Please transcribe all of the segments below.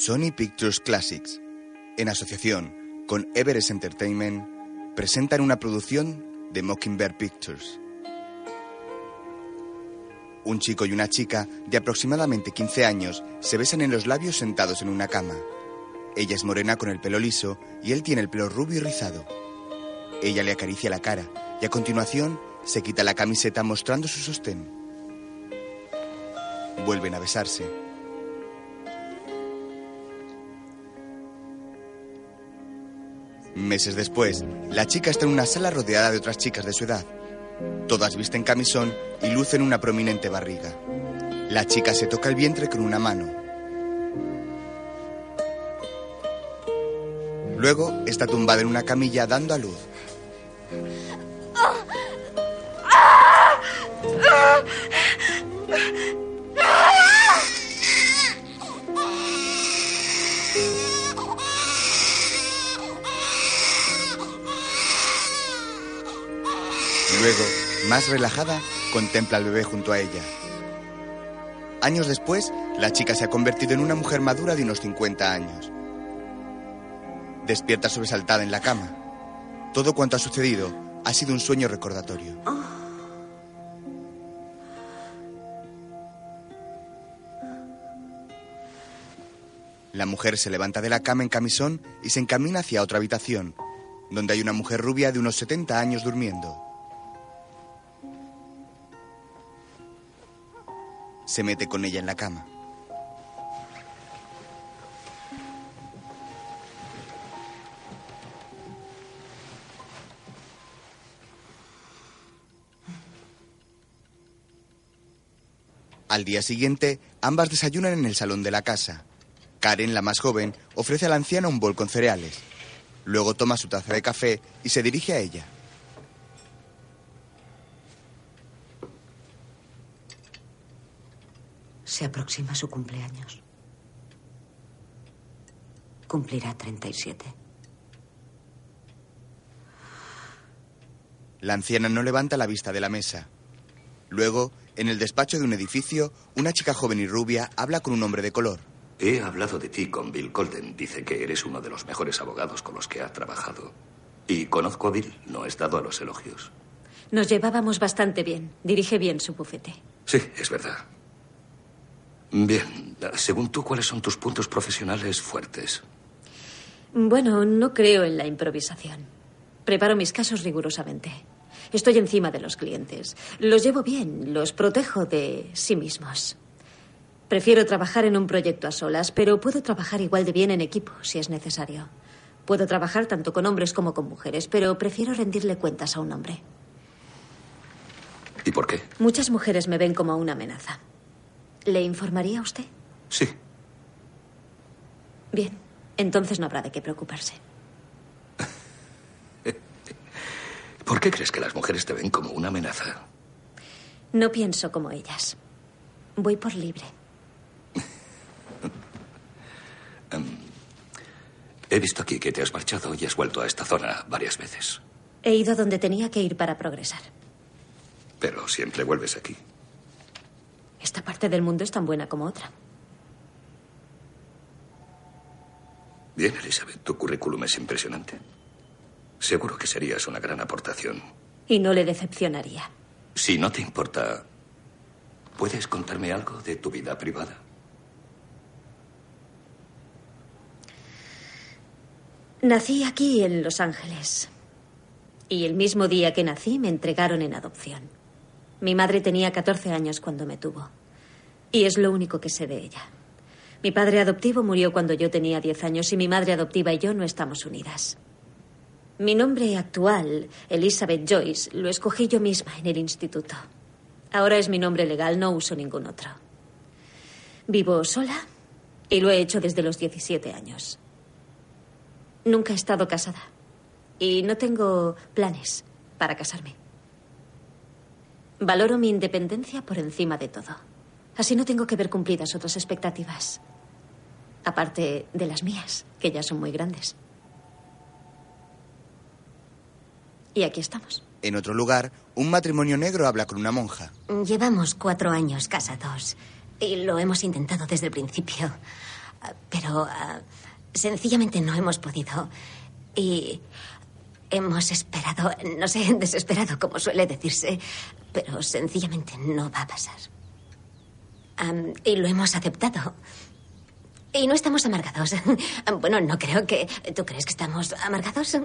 Sony Pictures Classics, en asociación con Everest Entertainment, presentan una producción de Mockingbird Pictures. Un chico y una chica de aproximadamente 15 años se besan en los labios sentados en una cama. Ella es morena con el pelo liso y él tiene el pelo rubio y rizado. Ella le acaricia la cara y a continuación se quita la camiseta mostrando su sostén. Vuelven a besarse. Meses después, la chica está en una sala rodeada de otras chicas de su edad. Todas visten camisón y lucen una prominente barriga. La chica se toca el vientre con una mano. Luego está tumbada en una camilla dando a luz. Luego, más relajada, contempla al bebé junto a ella. Años después, la chica se ha convertido en una mujer madura de unos 50 años. Despierta sobresaltada en la cama. Todo cuanto ha sucedido ha sido un sueño recordatorio. La mujer se levanta de la cama en camisón y se encamina hacia otra habitación, donde hay una mujer rubia de unos 70 años durmiendo. Se mete con ella en la cama. Al día siguiente, ambas desayunan en el salón de la casa. Karen, la más joven, ofrece a la anciana un bol con cereales. Luego toma su taza de café y se dirige a ella. Se aproxima su cumpleaños. Cumplirá 37. La anciana no levanta la vista de la mesa. Luego, en el despacho de un edificio, una chica joven y rubia habla con un hombre de color. He hablado de ti con Bill Colden. Dice que eres uno de los mejores abogados con los que ha trabajado. Y conozco a Bill. No he estado a los elogios. Nos llevábamos bastante bien. Dirige bien su bufete. Sí, es verdad. Bien, según tú, ¿cuáles son tus puntos profesionales fuertes? Bueno, no creo en la improvisación. Preparo mis casos rigurosamente. Estoy encima de los clientes. Los llevo bien, los protejo de sí mismos. Prefiero trabajar en un proyecto a solas, pero puedo trabajar igual de bien en equipo si es necesario. Puedo trabajar tanto con hombres como con mujeres, pero prefiero rendirle cuentas a un hombre. ¿Y por qué? Muchas mujeres me ven como una amenaza. ¿Le informaría a usted? Sí. Bien, entonces no habrá de qué preocuparse. ¿Por qué crees que las mujeres te ven como una amenaza? No pienso como ellas. Voy por libre. Em, he visto aquí que te has marchado y has vuelto a esta zona varias veces. He ido donde tenía que ir para progresar. Pero siempre vuelves aquí. Esta parte del mundo es tan buena como otra. Bien, Elizabeth, tu currículum es impresionante. Seguro que serías una gran aportación. Y no le decepcionaría. Si no te importa, ¿puedes contarme algo de tu vida privada? Nací aquí en Los Ángeles. Y el mismo día que nací me entregaron en adopción. Mi madre tenía 14 años cuando me tuvo. Y es lo único que sé de ella. Mi padre adoptivo murió cuando yo tenía 10 años y mi madre adoptiva y yo no estamos unidas. Mi nombre actual, Elizabeth Joyce, lo escogí yo misma en el instituto. Ahora es mi nombre legal, no uso ningún otro. Vivo sola y lo he hecho desde los 17 años. Nunca he estado casada y no tengo planes para casarme. Valoro mi independencia por encima de todo. Así no tengo que ver cumplidas otras expectativas. Aparte de las mías, que ya son muy grandes. Y aquí estamos. En otro lugar, un matrimonio negro habla con una monja. Llevamos cuatro años casados y lo hemos intentado desde el principio. pero ah, sencillamente no hemos podido. Y hemos esperado, no sé, desesperado, como suele decirse, pero sencillamente no va a pasar. Y lo hemos aceptado. Y no estamos amargados. Bueno, no creo que... ¿Tú crees que estamos amargados?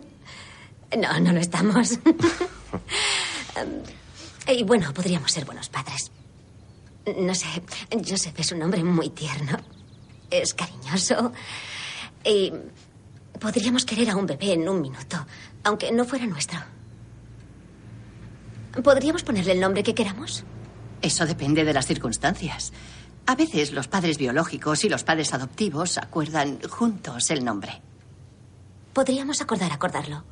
No, no lo estamos. Am, y bueno, podríamos ser buenos padres. No sé, Joseph es un hombre muy tierno. Es cariñoso. Y podríamos querer a un bebé en un minuto, aunque no fuera nuestro. ¿Podríamos ponerle el nombre que queramos? Eso depende de las circunstancias. A veces los padres biológicos y los padres adoptivos acuerdan juntos el nombre. Podríamos acordar acordarlo.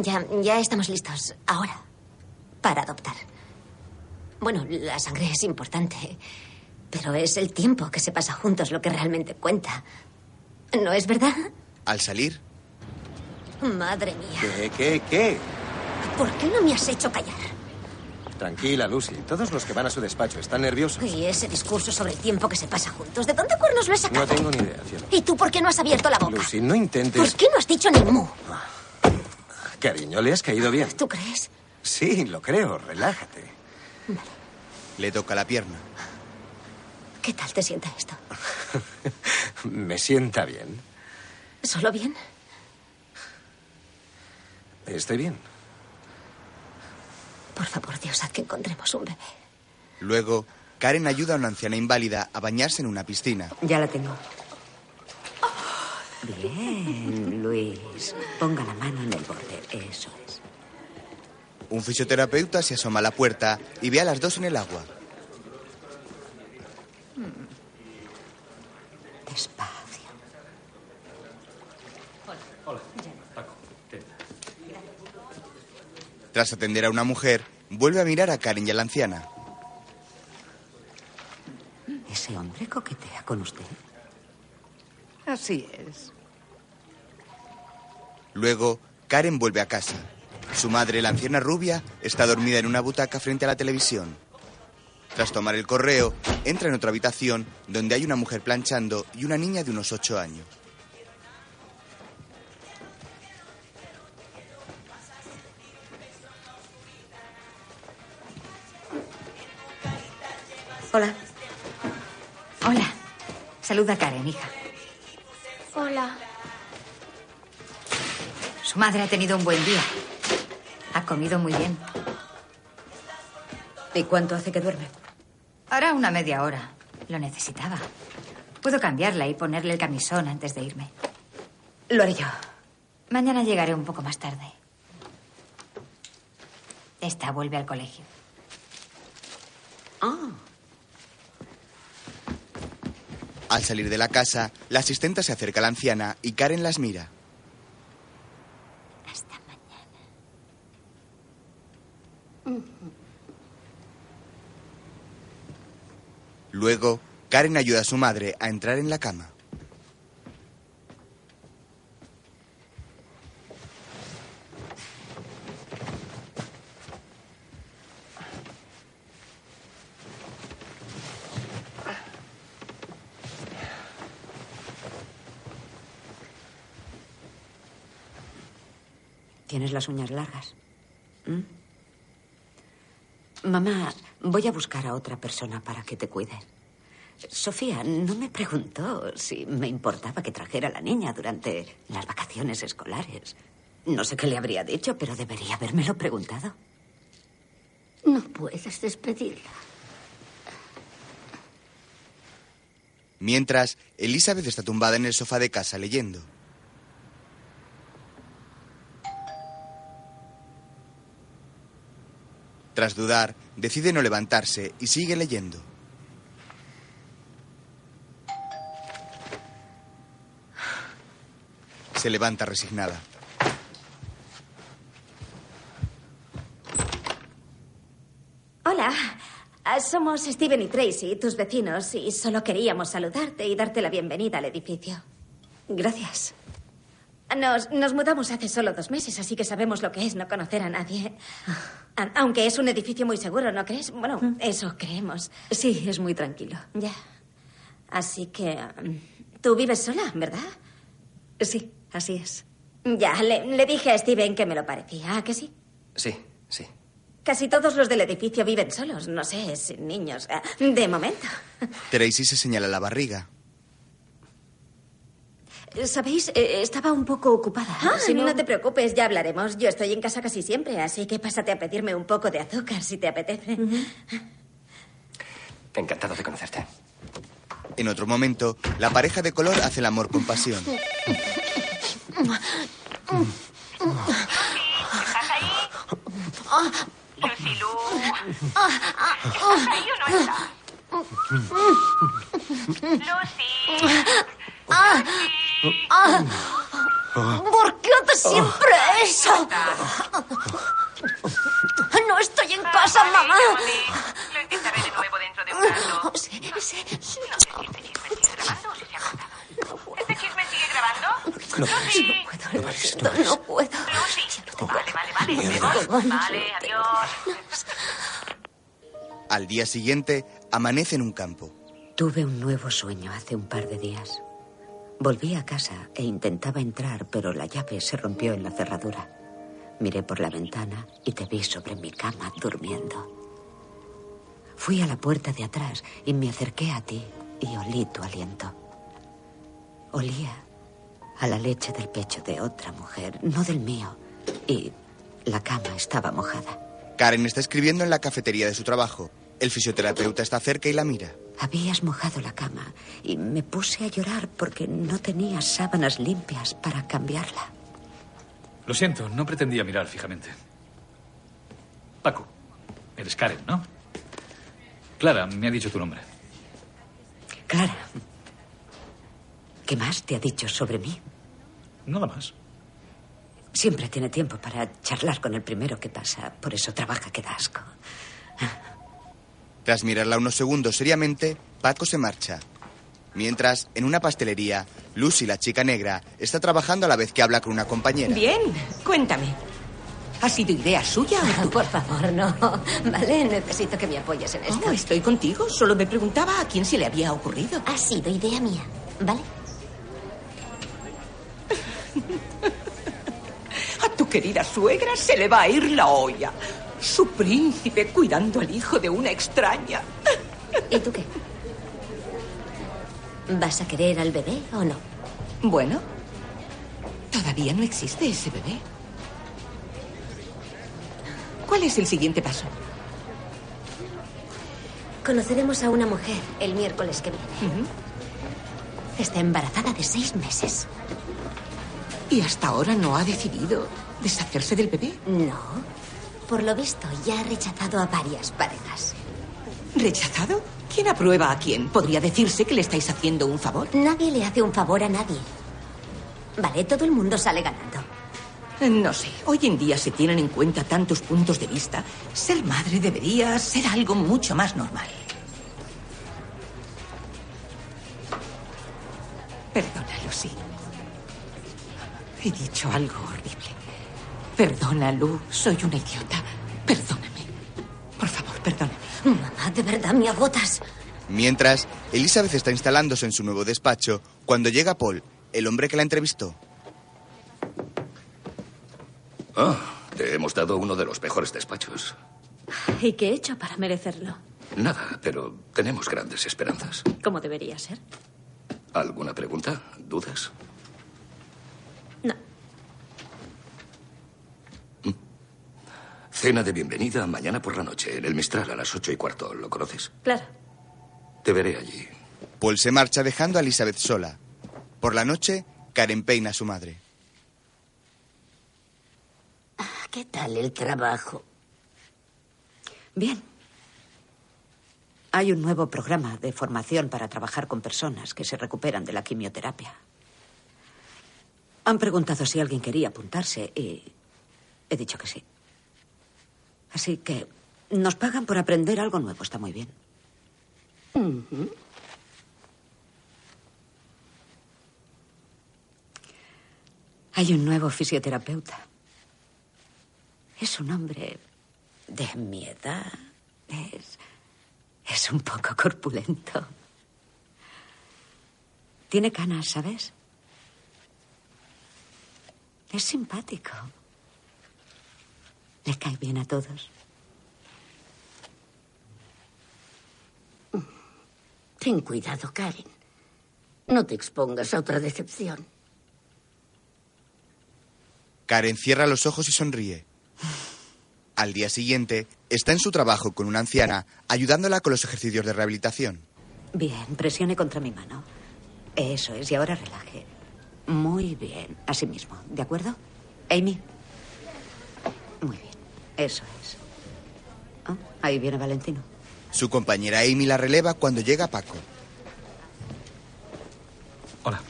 Ya, ya estamos listos. Ahora. Para adoptar. Bueno, la sangre es importante. Pero es el tiempo que se pasa juntos lo que realmente cuenta. ¿No es verdad? Al salir, Madre mía. ¿Qué, qué, qué? ¿Por qué no me has hecho callar? Tranquila, Lucy. Todos los que van a su despacho están nerviosos. Y ese discurso sobre el tiempo que se pasa juntos. ¿De dónde cuernos lo he sacado? No tengo ni idea, cielo. ¿Y tú por qué no has abierto la boca? Lucy, no intentes... ¿Por qué no has dicho ni mu? Cariño, ¿le has caído bien? ¿Tú crees? Sí, lo creo. Relájate. le toca la pierna. ¿Qué tal te sienta esto? Me sienta bien. ¿Solo bien? Estoy bien. Por favor, Dios, haz que encontremos un bebé. Luego, Karen ayuda a una anciana inválida a bañarse en una piscina. Ya la tengo. Bien, Luis. Ponga la mano en el borde. Eso es. Un fisioterapeuta se asoma a la puerta y ve a las dos en el agua. Despacio. Tras atender a una mujer, vuelve a mirar a Karen y a la anciana. ¿Ese hombre coquetea con usted? Así es. Luego, Karen vuelve a casa. Su madre, la anciana rubia, está dormida en una butaca frente a la televisión. Tras tomar el correo, entra en otra habitación donde hay una mujer planchando y una niña de unos ocho años. Hola. Hola. Saluda a Karen, hija. Hola. Su madre ha tenido un buen día. Ha comido muy bien. ¿Y cuánto hace que duerme? Hará una media hora. Lo necesitaba. Puedo cambiarla y ponerle el camisón antes de irme. Lo haré yo. Mañana llegaré un poco más tarde. Esta vuelve al colegio. Ah, Al salir de la casa, la asistenta se acerca a la anciana y Karen las mira. Hasta mañana. Luego, Karen ayuda a su madre a entrar en la cama. Tienes las uñas largas. ¿Mm? Mamá, voy a buscar a otra persona para que te cuide. Sofía no me preguntó si me importaba que trajera a la niña durante las vacaciones escolares. No sé qué le habría dicho, pero debería habérmelo preguntado. No puedes despedirla. Mientras, Elizabeth está tumbada en el sofá de casa leyendo. Tras dudar, decide no levantarse y sigue leyendo. Se levanta resignada. Hola. Ah, Somos Steven y Tracy, tus vecinos, y solo queríamos saludarte y darte la bienvenida al edificio. Gracias. Nos, nos mudamos hace solo dos meses, así que sabemos lo que es no conocer a nadie. A- Aunque es un edificio muy seguro, ¿no crees? Bueno, eso creemos. Sí, es muy tranquilo. Ya. Así que... um, Tú vives sola, ¿verdad? Sí, así es. Ya, le, le dije a Steven que me lo parecía, ¿a que sí? Sí, sí. Casi todos los del edificio viven solos, no sé, sin niños. ah, De momento. Tracy se señala la barriga. ¿Sabéis? Eh, estaba un poco ocupada. Ah, Si no... te preocupes, ya hablaremos. Yo estoy en casa casi siempre, así que pásate a pedirme un poco de azúcar si te apetece. Encantado de conocerte. En otro momento, la pareja de color hace el amor con pasión. Lucy Lu. ¿Estás ahí o no estás? Lucy. ¿Por qué haces siempre eso? No estoy en casa, mamá. Lo intentaré de nuevo dentro de un rato. Sí, sí, sí. No sé si este chisme sigue grabando o si se ha cortado. ¿Este chisme sigue grabando? No Lucy. No pares, no. No puedo. Lucy. Vale, vale, vale. Vemos. Vale, adiós. Al día siguiente, amanece en un campo. Tuve un nuevo sueño hace un par de días. Volví a casa e intentaba entrar, pero la llave se rompió en la cerradura. Miré por la ventana y te vi sobre mi cama durmiendo. Fui a la puerta de atrás y me acerqué a ti y olí tu aliento. Olía a la leche del pecho de otra mujer, no del mío. Y la cama estaba mojada. Karen está escribiendo en la cafetería de su trabajo. El fisioterapeuta está cerca y la mira. Habías mojado la cama y me puse a llorar porque no tenía sábanas limpias para cambiarla. Lo siento, no pretendía mirar fijamente. Paco, eres Karen, ¿no? Clara, me ha dicho tu nombre. Clara, ¿qué más te ha dicho sobre mí? Nada más. Siempre tiene tiempo para charlar con el primero que pasa, por eso trabaja que da asco. Tras mirarla unos segundos seriamente, Paco se marcha. Mientras, en una pastelería, Lucy, la chica negra, está trabajando a la vez que habla con una compañera. Bien, cuéntame. ¿Ha sido idea suya o? Por favor, no. Vale, necesito que me apoyes en esto. No, estoy contigo. Solo me preguntaba a quién se le había ocurrido. Ha sido idea mía, ¿vale? A tu querida suegra se le va a ir la olla. Su príncipe cuidando al hijo de una extraña. ¿Y tú qué? ¿Vas a querer al bebé o no? Bueno, todavía no existe ese bebé. ¿Cuál es el siguiente paso? Conoceremos a una mujer el miércoles que viene. Está embarazada de seis meses. ¿Y hasta ahora no ha decidido deshacerse del bebé? No. Por lo visto, ya ha rechazado a varias parejas. ¿Rechazado? ¿Quién aprueba a quién? ¿Podría decirse que le estáis haciendo un favor? Nadie le hace un favor a nadie. Vale, todo el mundo sale ganando. No sé, hoy en día se tienen en cuenta tantos puntos de vista. Ser madre debería ser algo mucho más normal. Perdona, Lucy. He dicho algo horrible. Perdona, Lu, soy una idiota. Perdóname. Por favor, perdóname. Mamá, de verdad me agotas. Mientras, Elizabeth está instalándose en su nuevo despacho cuando llega Paul, el hombre que la entrevistó. Ah, te hemos dado uno de los mejores despachos. ¿Y qué he hecho para merecerlo? Nada, pero tenemos grandes esperanzas. Como debería ser. ¿Alguna pregunta? ¿Dudas? Cena de bienvenida mañana por la noche en el Mistral a las ocho y cuarto. ¿Lo conoces? Claro. Te veré allí. Paul se marcha dejando a Elizabeth sola. Por la noche, Karen peina a su madre. ¿Qué tal el trabajo? Bien. Hay un nuevo programa de formación para trabajar con personas que se recuperan de la quimioterapia. Han preguntado si alguien quería apuntarse y he dicho que sí. Así que nos pagan por aprender algo nuevo. Está muy bien. Hay un nuevo fisioterapeuta. Es un hombre de mi edad. Es, es un poco corpulento. Tiene canas, ¿sabes? Es simpático. Le cae bien a todos. Ten cuidado, Karen. No te expongas a otra decepción. Karen cierra los ojos y sonríe. Al día siguiente, está en su trabajo con una anciana, ayudándola con los ejercicios de rehabilitación. Bien, presione contra mi mano. Eso es, y ahora relaje. Muy bien, así mismo, ¿de acuerdo? Amy. Muy bien, eso es. Ah, ahí viene Valentino. Su compañera Amy la releva cuando llega Paco. Hola.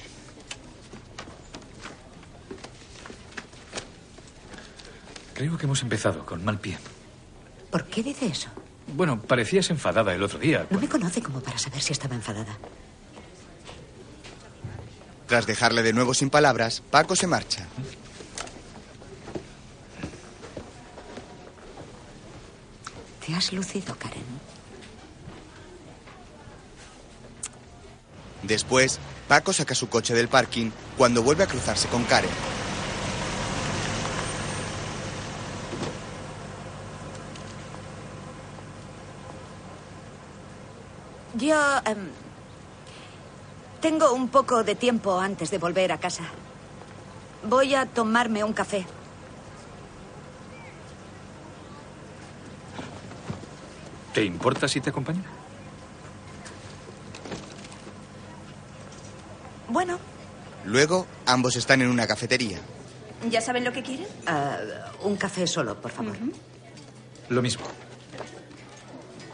Creo que hemos empezado con mal pie. ¿Por qué dice eso? Bueno, parecías enfadada el otro día. No me conoce como para saber si estaba enfadada. Tras dejarle de nuevo sin palabras, Paco se marcha. Te has lucido, Karen. Después, Paco saca su coche del parking cuando vuelve a cruzarse con Karen. Yo... em, tengo un poco de tiempo antes de volver a casa. Voy a tomarme un café. ¿Te importa si te acompaño? Bueno, Luego, ambos están en una cafetería. ¿Ya saben lo que quieren? ah, un café solo, por favor. Lo mismo.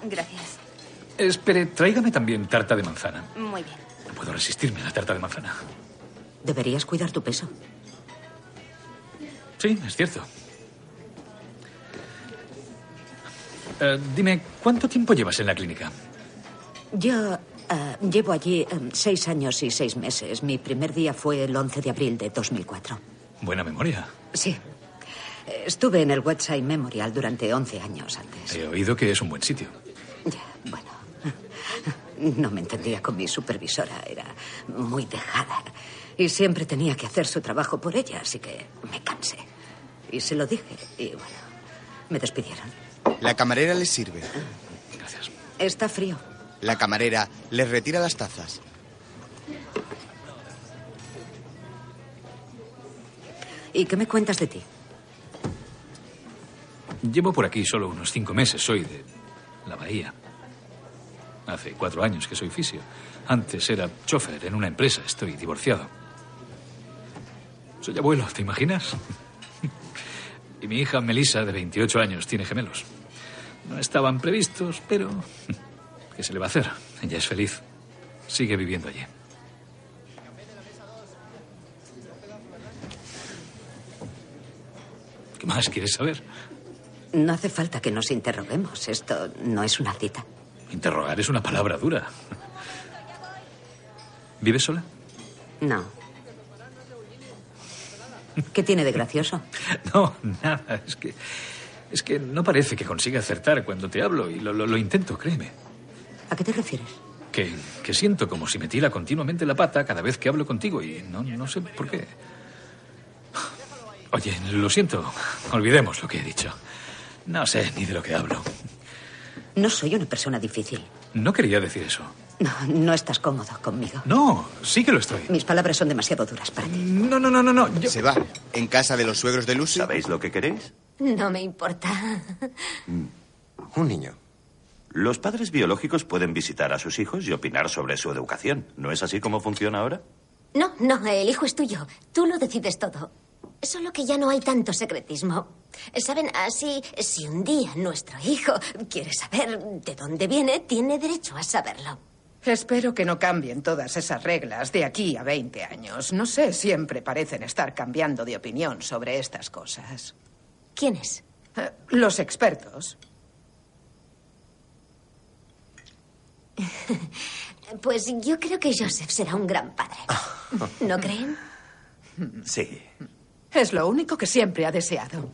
Gracias. Espere, tráigame también tarta de manzana. Muy bien. No puedo resistirme a la tarta de manzana. Deberías cuidar tu peso. Sí, es cierto. Eh, dime, ¿cuánto tiempo llevas en la clínica? Yo ah, llevo allí em, seis años y seis meses. Mi primer día fue el 11 de abril de 2004. Buena memoria. Sí. Estuve en el Westside Memorial durante 11 años antes. He oído que es un buen sitio. Ya, bueno. No me entendía con mi supervisora. Era muy dejada. Y siempre tenía que hacer su trabajo por ella, así que me cansé. Y se lo dije. Y bueno, me despidieron. La camarera les sirve. Está frío. La camarera les retira las tazas. ¿Y qué me cuentas de ti? Llevo por aquí solo unos cinco meses. Soy de la Bahía. Hace cuatro años que soy fisio. Antes era chofer en una empresa. Estoy divorciado. Soy abuelo, ¿te imaginas? Y mi hija Melissa, de 28 años, tiene gemelos. No estaban previstos, pero... ¿Qué se le va a hacer? Ella es feliz. Sigue viviendo allí. ¿Qué más quieres saber? No hace falta que nos interroguemos. Esto no es una cita. Interrogar es una palabra dura. ¿Vives sola? No. ¿Qué tiene de gracioso? No, nada. Es que. Es que no parece que consiga acertar cuando te hablo y lo, lo- lo intento, créeme. ¿A qué te refieres? Que, que siento como si me tira continuamente la pata cada vez que hablo contigo y no, no sé por qué. Oye, lo siento. Olvidemos lo que he dicho. No sé ni de lo que hablo. No soy una persona difícil. No quería decir eso. No, no estás cómodo conmigo. No, sí que lo estoy. Mis palabras son demasiado duras para ti. No, no, no, no, no. Se va. En casa de los suegros de Lucy. ¿Sabéis lo que queréis? No me importa. Un niño. Los padres biológicos pueden visitar a sus hijos y opinar sobre su educación. ¿No es así como funciona ahora? No, no, el hijo es tuyo. Tú lo decides todo. Solo que ya no hay tanto secretismo. Saben, así, si un día nuestro hijo quiere saber de dónde viene, tiene derecho a saberlo. Espero que no cambien todas esas reglas de aquí a 20 años. No sé, siempre parecen estar cambiando de opinión sobre estas cosas. ¿Quiénes? Eh, Los expertos. Pues yo creo que Joseph será un gran padre. ¿No creen? Sí. Es lo único que siempre ha deseado.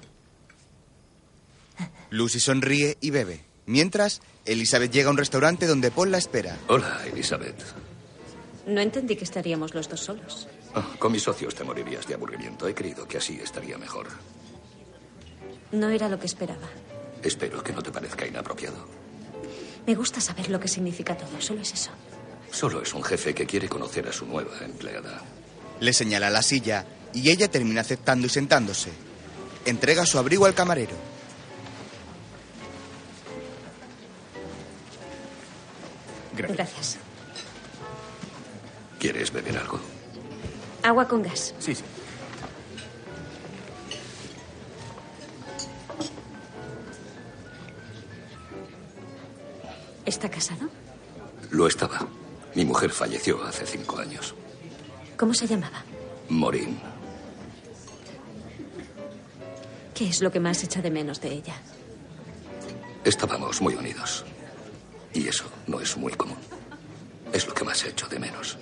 Lucy sonríe y bebe. Mientras, Elizabeth llega a un restaurante donde Paul la espera. Hola, Elizabeth. No entendí que estaríamos los dos solos. Ah, con mis socios te morirías de aburrimiento. He creído que así estaría mejor. No era lo que esperaba. Espero que no te parezca inapropiado. Me gusta saber lo que significa todo. Solo es eso. Solo es un jefe que quiere conocer a su nueva empleada. Le señala la silla y ella termina aceptando y sentándose. Entrega su abrigo al camarero. Gracias. ¿Quieres beber algo? Agua con gas. Sí, sí. ¿Está casado? Lo estaba. Mi mujer falleció hace cinco años. ¿Cómo se llamaba? Morín. ¿Qué es lo que más echa de menos de ella? Estábamos muy unidos. Y eso no es muy común. Es lo que más echo de menos.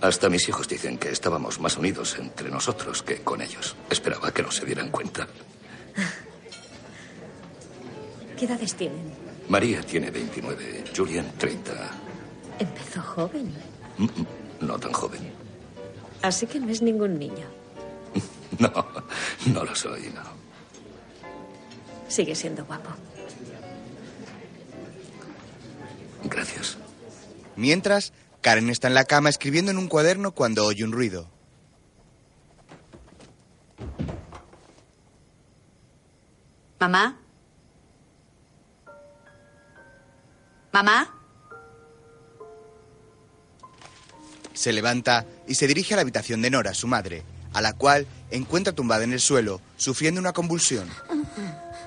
Hasta mis hijos dicen que estábamos más unidos entre nosotros que con ellos. Esperaba que no se dieran cuenta. ¿Qué edades tienen? María tiene 29, Julian 30. Empezó joven. Mm, mm, No tan joven. Así que no es ningún niño. No, no lo soy, no. Sigue siendo guapo. Gracias. Mientras, Karen está en la cama escribiendo en un cuaderno cuando oye un ruido. ¿Mamá? ¿Mamá? Se levanta y se dirige a la habitación de Nora, su madre, a la cual encuentra tumbada en el suelo, sufriendo una convulsión.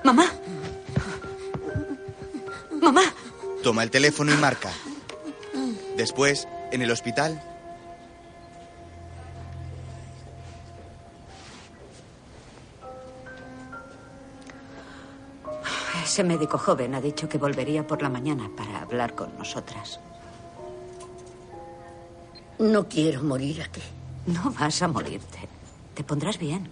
¿Mamá? ¿Mamá? Toma el teléfono y marca. Después, en el hospital, Ese médico joven ha dicho que volvería por la mañana para hablar con nosotras. No quiero morir aquí. No vas a morirte. Te pondrás bien.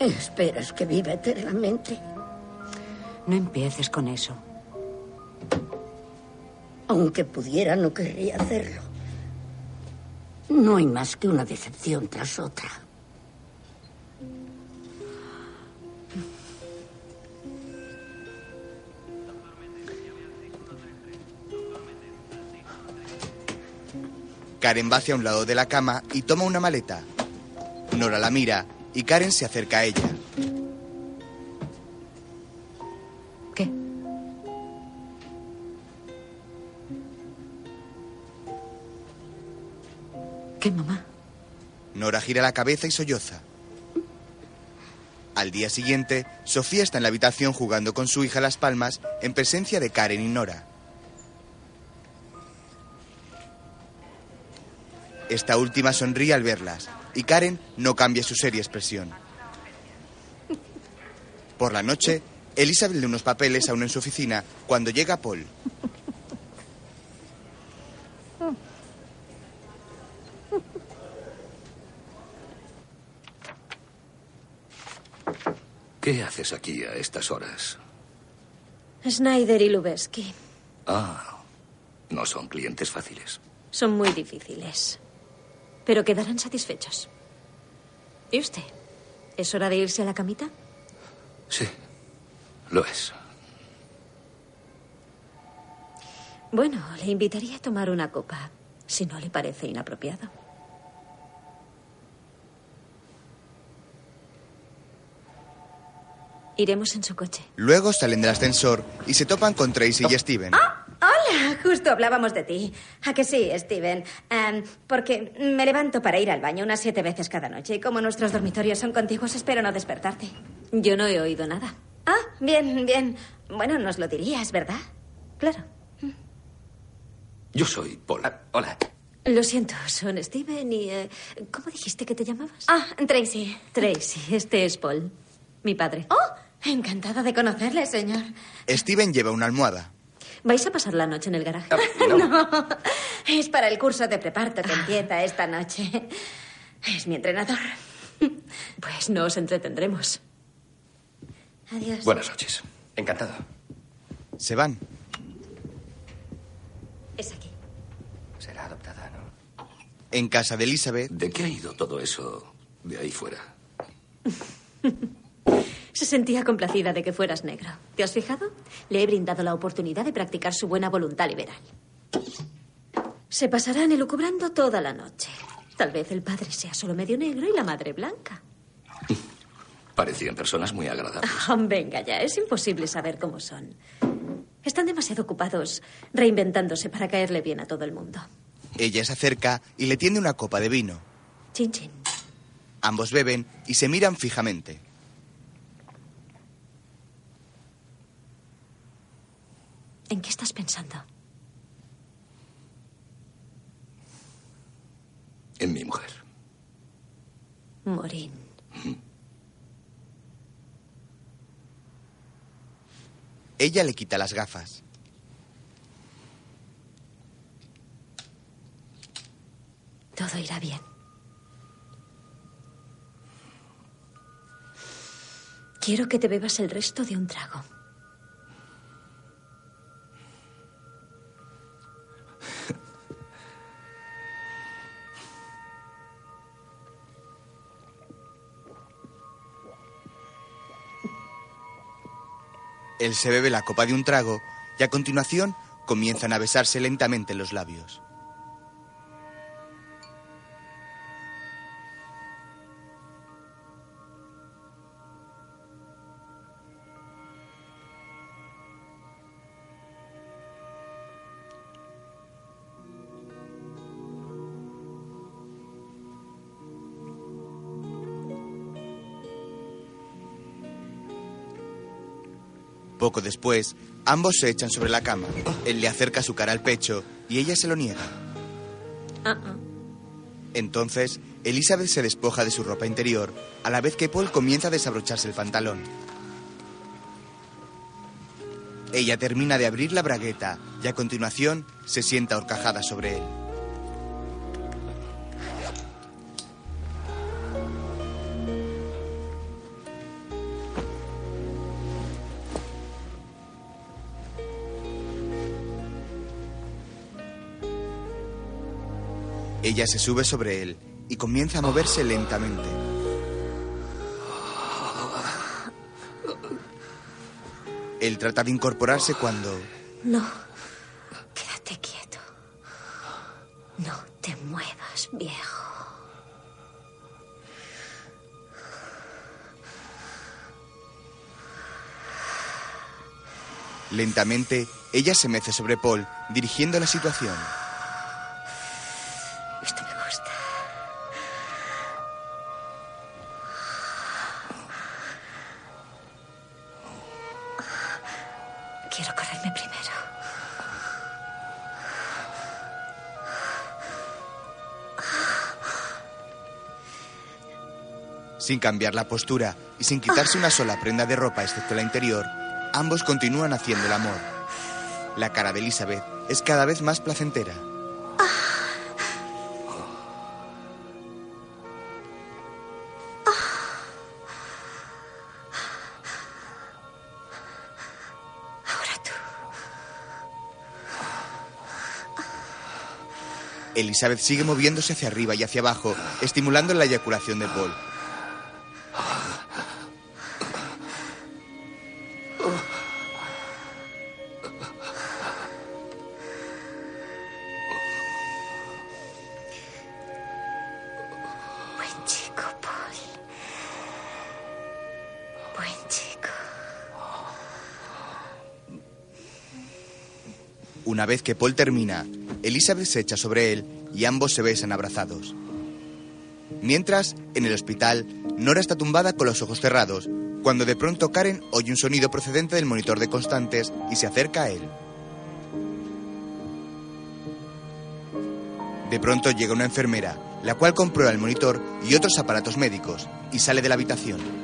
¿Esperas que viva eternamente? No empieces con eso. Aunque pudiera, no querría hacerlo. No hay más que una decepción tras otra. Karen va hacia un lado de la cama y toma una maleta. Nora la mira y Karen se acerca a ella. ¿Qué? ¿Qué, mamá? Nora gira la cabeza y solloza. Al día siguiente, Sofía está en la habitación jugando con su hija Las Palmas en presencia de Karen y Nora. Esta última sonríe al verlas y Karen no cambia su seria expresión. Por la noche, Elizabeth lee unos papeles aún en su oficina cuando llega Paul. ¿Qué haces aquí a estas horas? Snyder y Lubeski Ah, no son clientes fáciles. son muy difíciles. Pero quedarán satisfechos. ¿Y usted? ¿Es hora de irse a la camita? Sí, lo es. Bueno, le invitaría a tomar una copa, si no le parece inapropiado. Iremos en su coche. Luego salen del ascensor y se topan con Tracy y Steven. Hola, justo hablábamos de ti. ¿A que sí, Steven? Em, porque me levanto para ir al baño unas siete veces cada noche y como nuestros dormitorios son contiguos, espero no despertarte. Yo no he oído nada. Ah, bien, bien. Bueno, nos lo dirías, ¿verdad? Claro. Yo soy Paul. hola. Lo siento, son Steven y... eh, ¿Cómo dijiste que te llamabas? Ah, Tracy. Tracy, este es Paul, mi padre. Oh, encantada de conocerle, señor. Steven lleva una almohada. ¿Vais a pasar la noche en el garaje? No. es para el curso de preparto que empieza esta noche. Es mi entrenador. Pues no os entretendremos. Adiós. Buenas noches. Encantado. Se van. Es aquí. Será adoptada, ¿no? En casa de Elizabeth. ¿De qué ha ido todo eso de ahí fuera? Se sentía complacida de que fueras negro. ¿Te has fijado? Le he brindado la oportunidad de practicar su buena voluntad liberal. Se pasarán elucubrando toda la noche. Tal vez el padre sea solo medio negro y la madre blanca. Parecían personas muy agradables. Ah, venga ya, es imposible saber cómo son. Están demasiado ocupados reinventándose para caerle bien a todo el mundo. Ella se acerca y le tiende una copa de vino. Chin, chin. Ambos beben y se miran fijamente. ¿En qué estás pensando? En mi mujer. Morín. Ella le quita las gafas. Todo irá bien. Quiero que te bebas el resto de un trago. Él se bebe la copa de un trago y a continuación comienzan a besarse lentamente en los labios. Poco después, ambos se echan sobre la cama. Él le acerca su cara al pecho y ella se lo niega. Ah. Entonces, Elizabeth se despoja de su ropa interior, a la vez que Paul comienza a desabrocharse el pantalón. Ella termina de abrir la bragueta y a continuación se sienta horcajada sobre él. Ella se sube sobre él y comienza a moverse lentamente. Él trata de incorporarse cuando No. Quédate quieto. No te muevas, viejo. lentamente ella se mece sobre Paul, dirigiendo la situación. Sin cambiar la postura y sin quitarse una sola prenda de ropa excepto la interior, ambos continúan haciendo el amor. La cara de Elizabeth es cada vez más placentera. Elizabeth sigue moviéndose hacia arriba y hacia abajo, estimulando la eyaculación de Paul. Vez que Paul termina, Elizabeth se echa sobre él y ambos se besan abrazados. Mientras, en el hospital, Nora está tumbada con los ojos cerrados, cuando de pronto Karen oye un sonido procedente del monitor de constantes y se acerca a él. De pronto llega una enfermera, la cual comprueba el monitor y otros aparatos médicos, y sale de la habitación.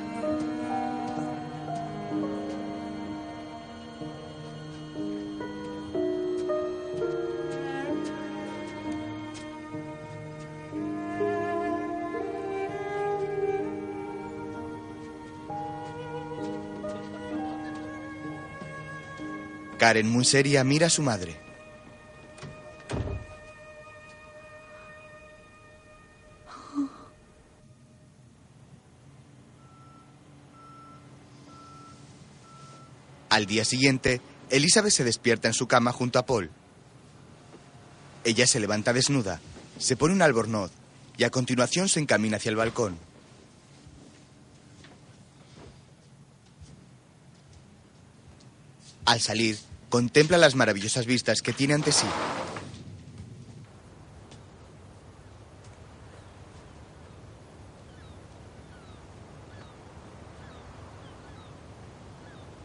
Karen, muy seria, mira a su madre. Al día siguiente, Elizabeth se despierta en su cama junto a Paul. Ella se levanta desnuda, se pone un albornoz y a continuación se encamina hacia el balcón. Al salir, contempla las maravillosas vistas que tiene ante sí.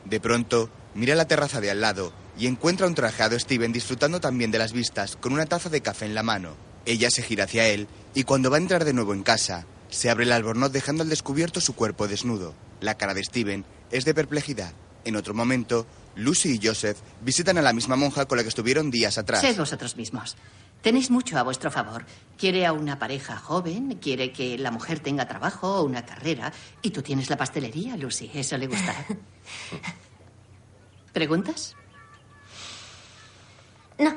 De pronto, mira la terraza de al lado y encuentra un trajeado Steven disfrutando también de las vistas con una taza de café en la mano. Ella se gira hacia él y cuando va a entrar de nuevo en casa, se abre el albornoz dejando al descubierto su cuerpo desnudo. La cara de Steven es de perplejidad. En otro momento, Lucy y Joseph visitan a la misma monja con la que estuvieron días atrás. Sed vosotros mismos. Tenéis mucho a vuestro favor. Quiere a una pareja joven, quiere que la mujer tenga trabajo o una carrera. Y tú tienes la pastelería, Lucy. Eso le gustará. ¿Preguntas? No.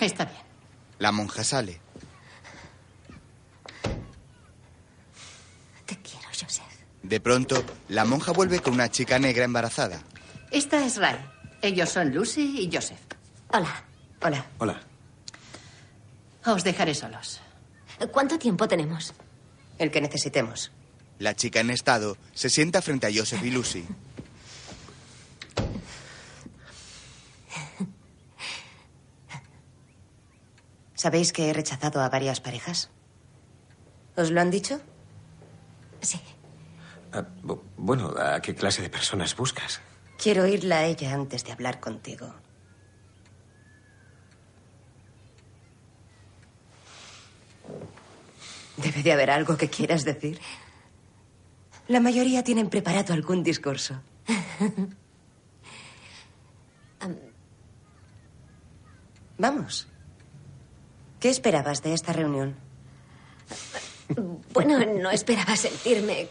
Está bien. La monja sale. Te quiero, Joseph. De pronto, la monja vuelve con una chica negra embarazada. Esta es Ray. Ellos son Lucy y Joseph. Hola. Hola. Hola. Os dejaré solos. ¿Cuánto tiempo tenemos? El que necesitemos. La chica en estado se sienta frente a Joseph y Lucy. ¿Sabéis que he rechazado a varias parejas? ¿Os lo han dicho? Sí. Ah, bu- bueno, ¿a qué clase de personas buscas? Quiero oírla a ella antes de hablar contigo. Debe de haber algo que quieras decir. La mayoría tienen preparado algún discurso. Vamos. ¿Qué esperabas de esta reunión? Bueno, no esperaba sentirme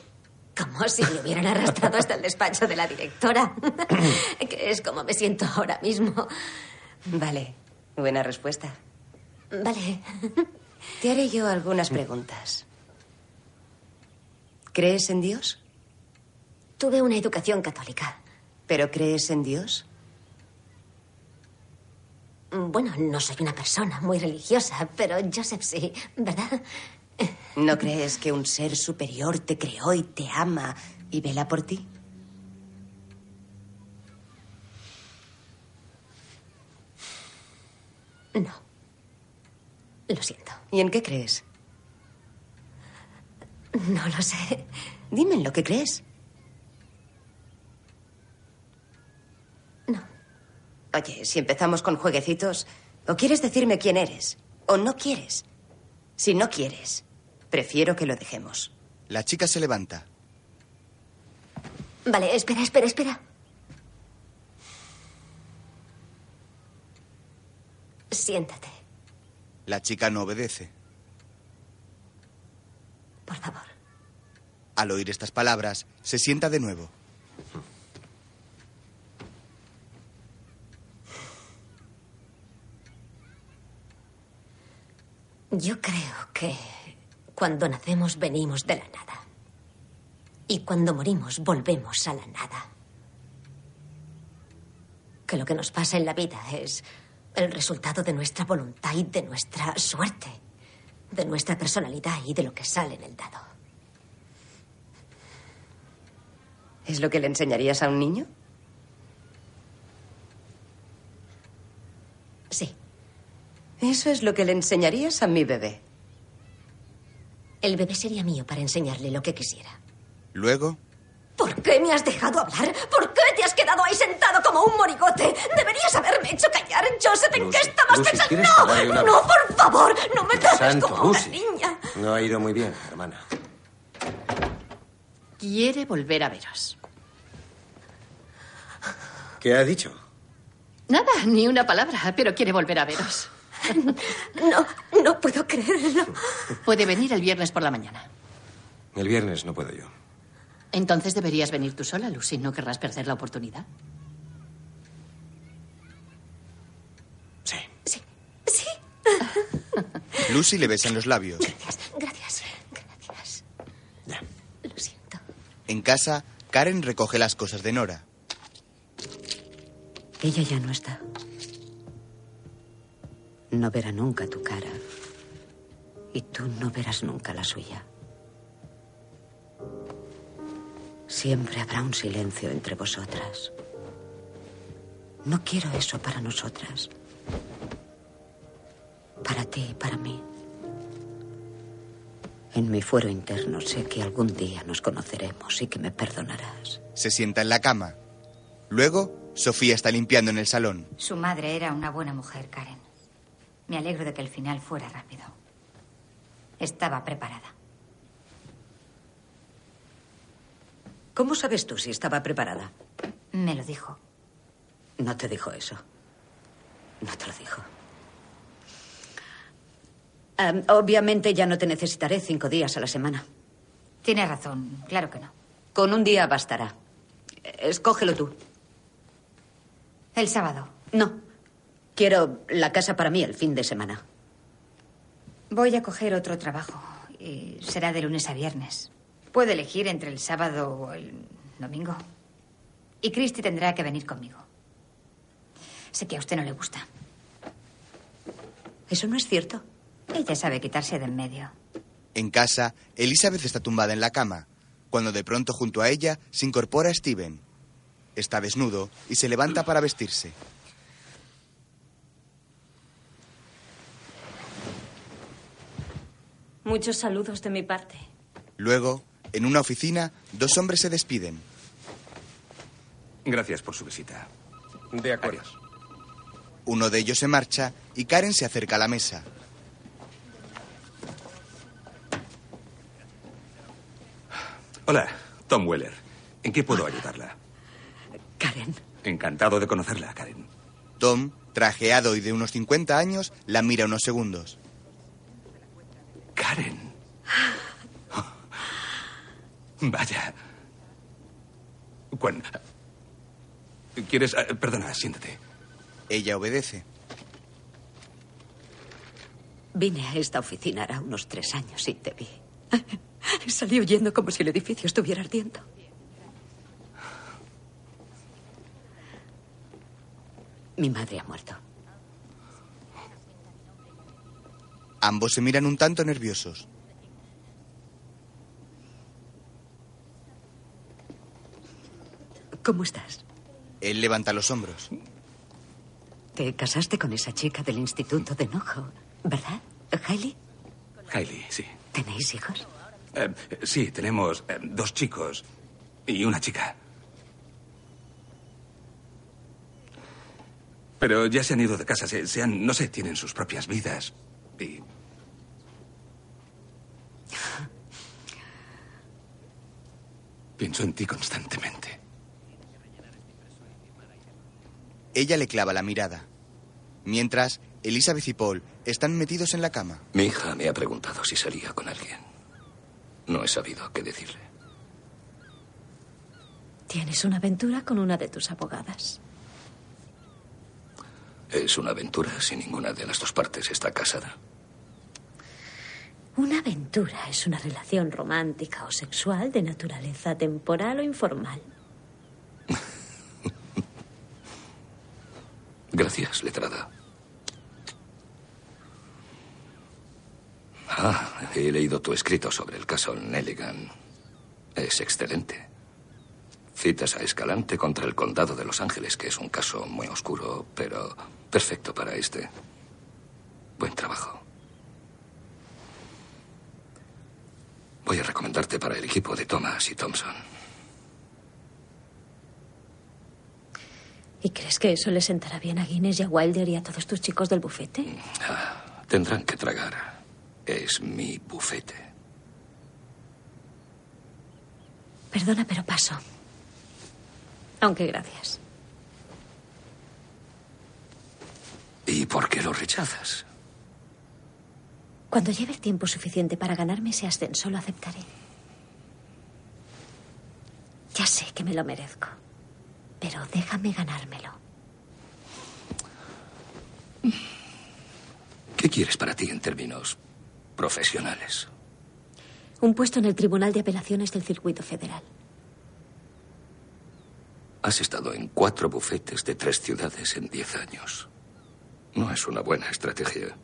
como si me hubieran arrastrado hasta el despacho de la directora, que es como me siento ahora mismo. Vale, buena respuesta. Vale. Te haré yo algunas preguntas. ¿Crees en Dios? Tuve una educación católica. ¿Pero crees en Dios? Bueno, no soy una persona muy religiosa, pero Joseph sí, ¿verdad? ¿No crees que un ser superior te creó y te ama y vela por ti? No. Lo siento. ¿Y en qué crees? No lo sé. Dime en lo que crees. No. Oye, si empezamos con jueguecitos, o quieres decirme quién eres, o no quieres. Si no quieres, prefiero que lo dejemos. La chica se levanta. Vale, espera, espera, espera. Siéntate, La chica no obedece. por favor. Al oír estas palabras, se sienta de nuevo. Yo creo que cuando nacemos venimos de la nada. Y cuando morimos volvemos a la nada. Que lo que nos pasa en la vida es el resultado de nuestra voluntad y de nuestra suerte. De nuestra personalidad y de lo que sale en el dado. ¿Es lo que le enseñarías a un niño? Sí. Eso es lo que le enseñarías a mi bebé. El bebé sería mío para enseñarle lo que quisiera. Luego, ¿Por qué me has dejado hablar? ¿Por qué te has quedado ahí sentado como un morigote? Deberías haberme hecho callar, Joseph. ¿En Lucy, qué estabas Lucy, pensando? ¿quieres No, una no, por favor, no me trates Santo, como una Lucy. niña. No ha ido muy bien, hermana. Quiere volver a veros. ¿Qué ha dicho? Nada, ni una palabra, pero quiere volver a veros. No, no puedo creerlo. Puede venir el viernes por la mañana. El viernes no puedo yo. Entonces deberías venir tú sola, Lucy. ¿No querrás perder la oportunidad? Sí. Sí. Sí. Lucy le besa en los labios. Gracias, gracias, gracias. Ya. Lo siento. En casa, Karen recoge las cosas de Nora. Ella ya no está. No verá nunca tu cara. Y tú no verás nunca la suya. Siempre habrá un silencio entre vosotras. No quiero eso para nosotras. Para ti y para mí. En mi fuero interno sé que algún día nos conoceremos y que me perdonarás. Se sienta en la cama. Luego, Sofía está limpiando en el salón. Su madre era una buena mujer, Karen. Me alegro de que el final fuera rápido. Estaba preparada. ¿Cómo sabes tú si estaba preparada? Me lo dijo. No te dijo eso. No te lo dijo. Obviamente ya no te necesitaré cinco días a la semana. Tiene razón, claro que no. Con un día bastará. Escógelo tú. El sábado. No. Quiero la casa para mí el fin de semana. Voy a coger otro trabajo y será de lunes a viernes. Puede elegir entre el sábado o el domingo. Y Christy tendrá que venir conmigo. Sé que a usted no le gusta. Eso no es cierto. Ella sabe quitarse de en medio. En casa, Elizabeth está tumbada en la cama, cuando de pronto junto a ella se incorpora Steven. Está desnudo y se levanta para vestirse. Muchos saludos de mi parte. Luego, en una oficina, dos hombres se despiden. Gracias por su visita. De acuerdo. Uno de ellos se marcha y Karen se acerca a la mesa. Hola, Tom Weller. ¿En qué puedo ayudarla? Karen. Encantado de conocerla, Karen. Tom, trajeado y de unos 50 años, la mira unos segundos. Karen. Vaya. Cuán- ¿Quieres...? eh, perdona, siéntate. Ella obedece. Vine a esta oficina hará unos tres años y te vi. Salí huyendo como si el edificio estuviera ardiendo. Mi madre ha muerto. Ambos se miran un tanto nerviosos. ¿Cómo estás? Él levanta los hombros. Te casaste con esa chica del instituto de Nojo, ¿verdad, Hailey? Hailey, sí. ¿Tenéis hijos? Eh, sí, tenemos eh, dos chicos y una chica. Pero ya se han ido de casa, se, se han, no sé, tienen sus propias vidas. Y pienso en ti constantemente. Ella le clava la mirada. Mientras, Elizabeth y Paul están metidos en la cama. Mi hija me ha preguntado si salía con alguien. No he sabido qué decirle. Tienes una aventura con una de tus abogadas. Es una aventura si ninguna de las dos partes está casada. Una aventura es una relación romántica o sexual de naturaleza temporal o informal. Gracias, letrada. Ah, he leído tu escrito sobre el caso Nelligan. Es excelente. Citas a Escalante contra el condado de Los Ángeles, que es un caso muy oscuro, pero perfecto para este. Buen trabajo. Voy a recomendarte para el equipo de Thomas y Thompson. ¿Y crees que eso le sentará bien a Guinness y a Wilder y a todos tus chicos del bufete? Tendrán que tragar. Es mi bufete. Perdona, pero paso. Aunque gracias. ¿Y por qué lo rechazas? Cuando lleve tiempo suficiente para ganarme ese ascenso, lo aceptaré. Ya sé que me lo merezco, pero déjame ganármelo. ¿Qué quieres para ti en términos profesionales. Un puesto en el Tribunal de Apelaciones del Circuito Federal. Has estado en cuatro bufetes de tres ciudades en diez años. No es una buena estrategia.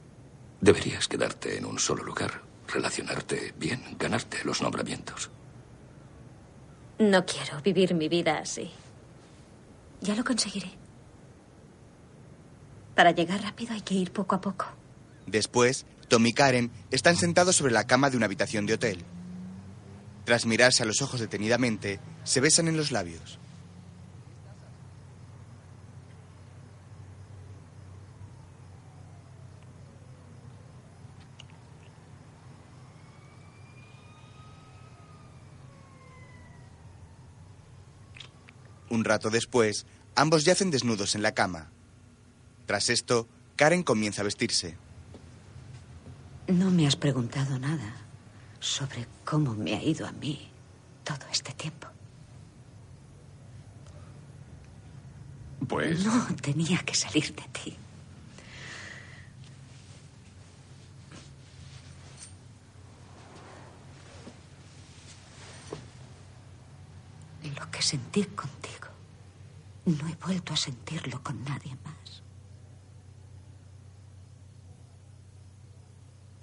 Deberías quedarte en un solo lugar, relacionarte bien, ganarte los nombramientos. No quiero vivir mi vida así. Ya lo conseguiré. Para llegar rápido hay que ir poco a poco. Después, Tom y Karen están sentados sobre la cama de una habitación de hotel. Tras mirarse a los ojos detenidamente, se besan en los labios. Un rato después, ambos yacen desnudos en la cama. Tras esto, Karen comienza a vestirse. No me has preguntado nada sobre cómo me ha ido a mí todo este tiempo. Pues. No tenía que salir de ti. Lo que sentí contigo, no he vuelto a sentirlo con nadie más.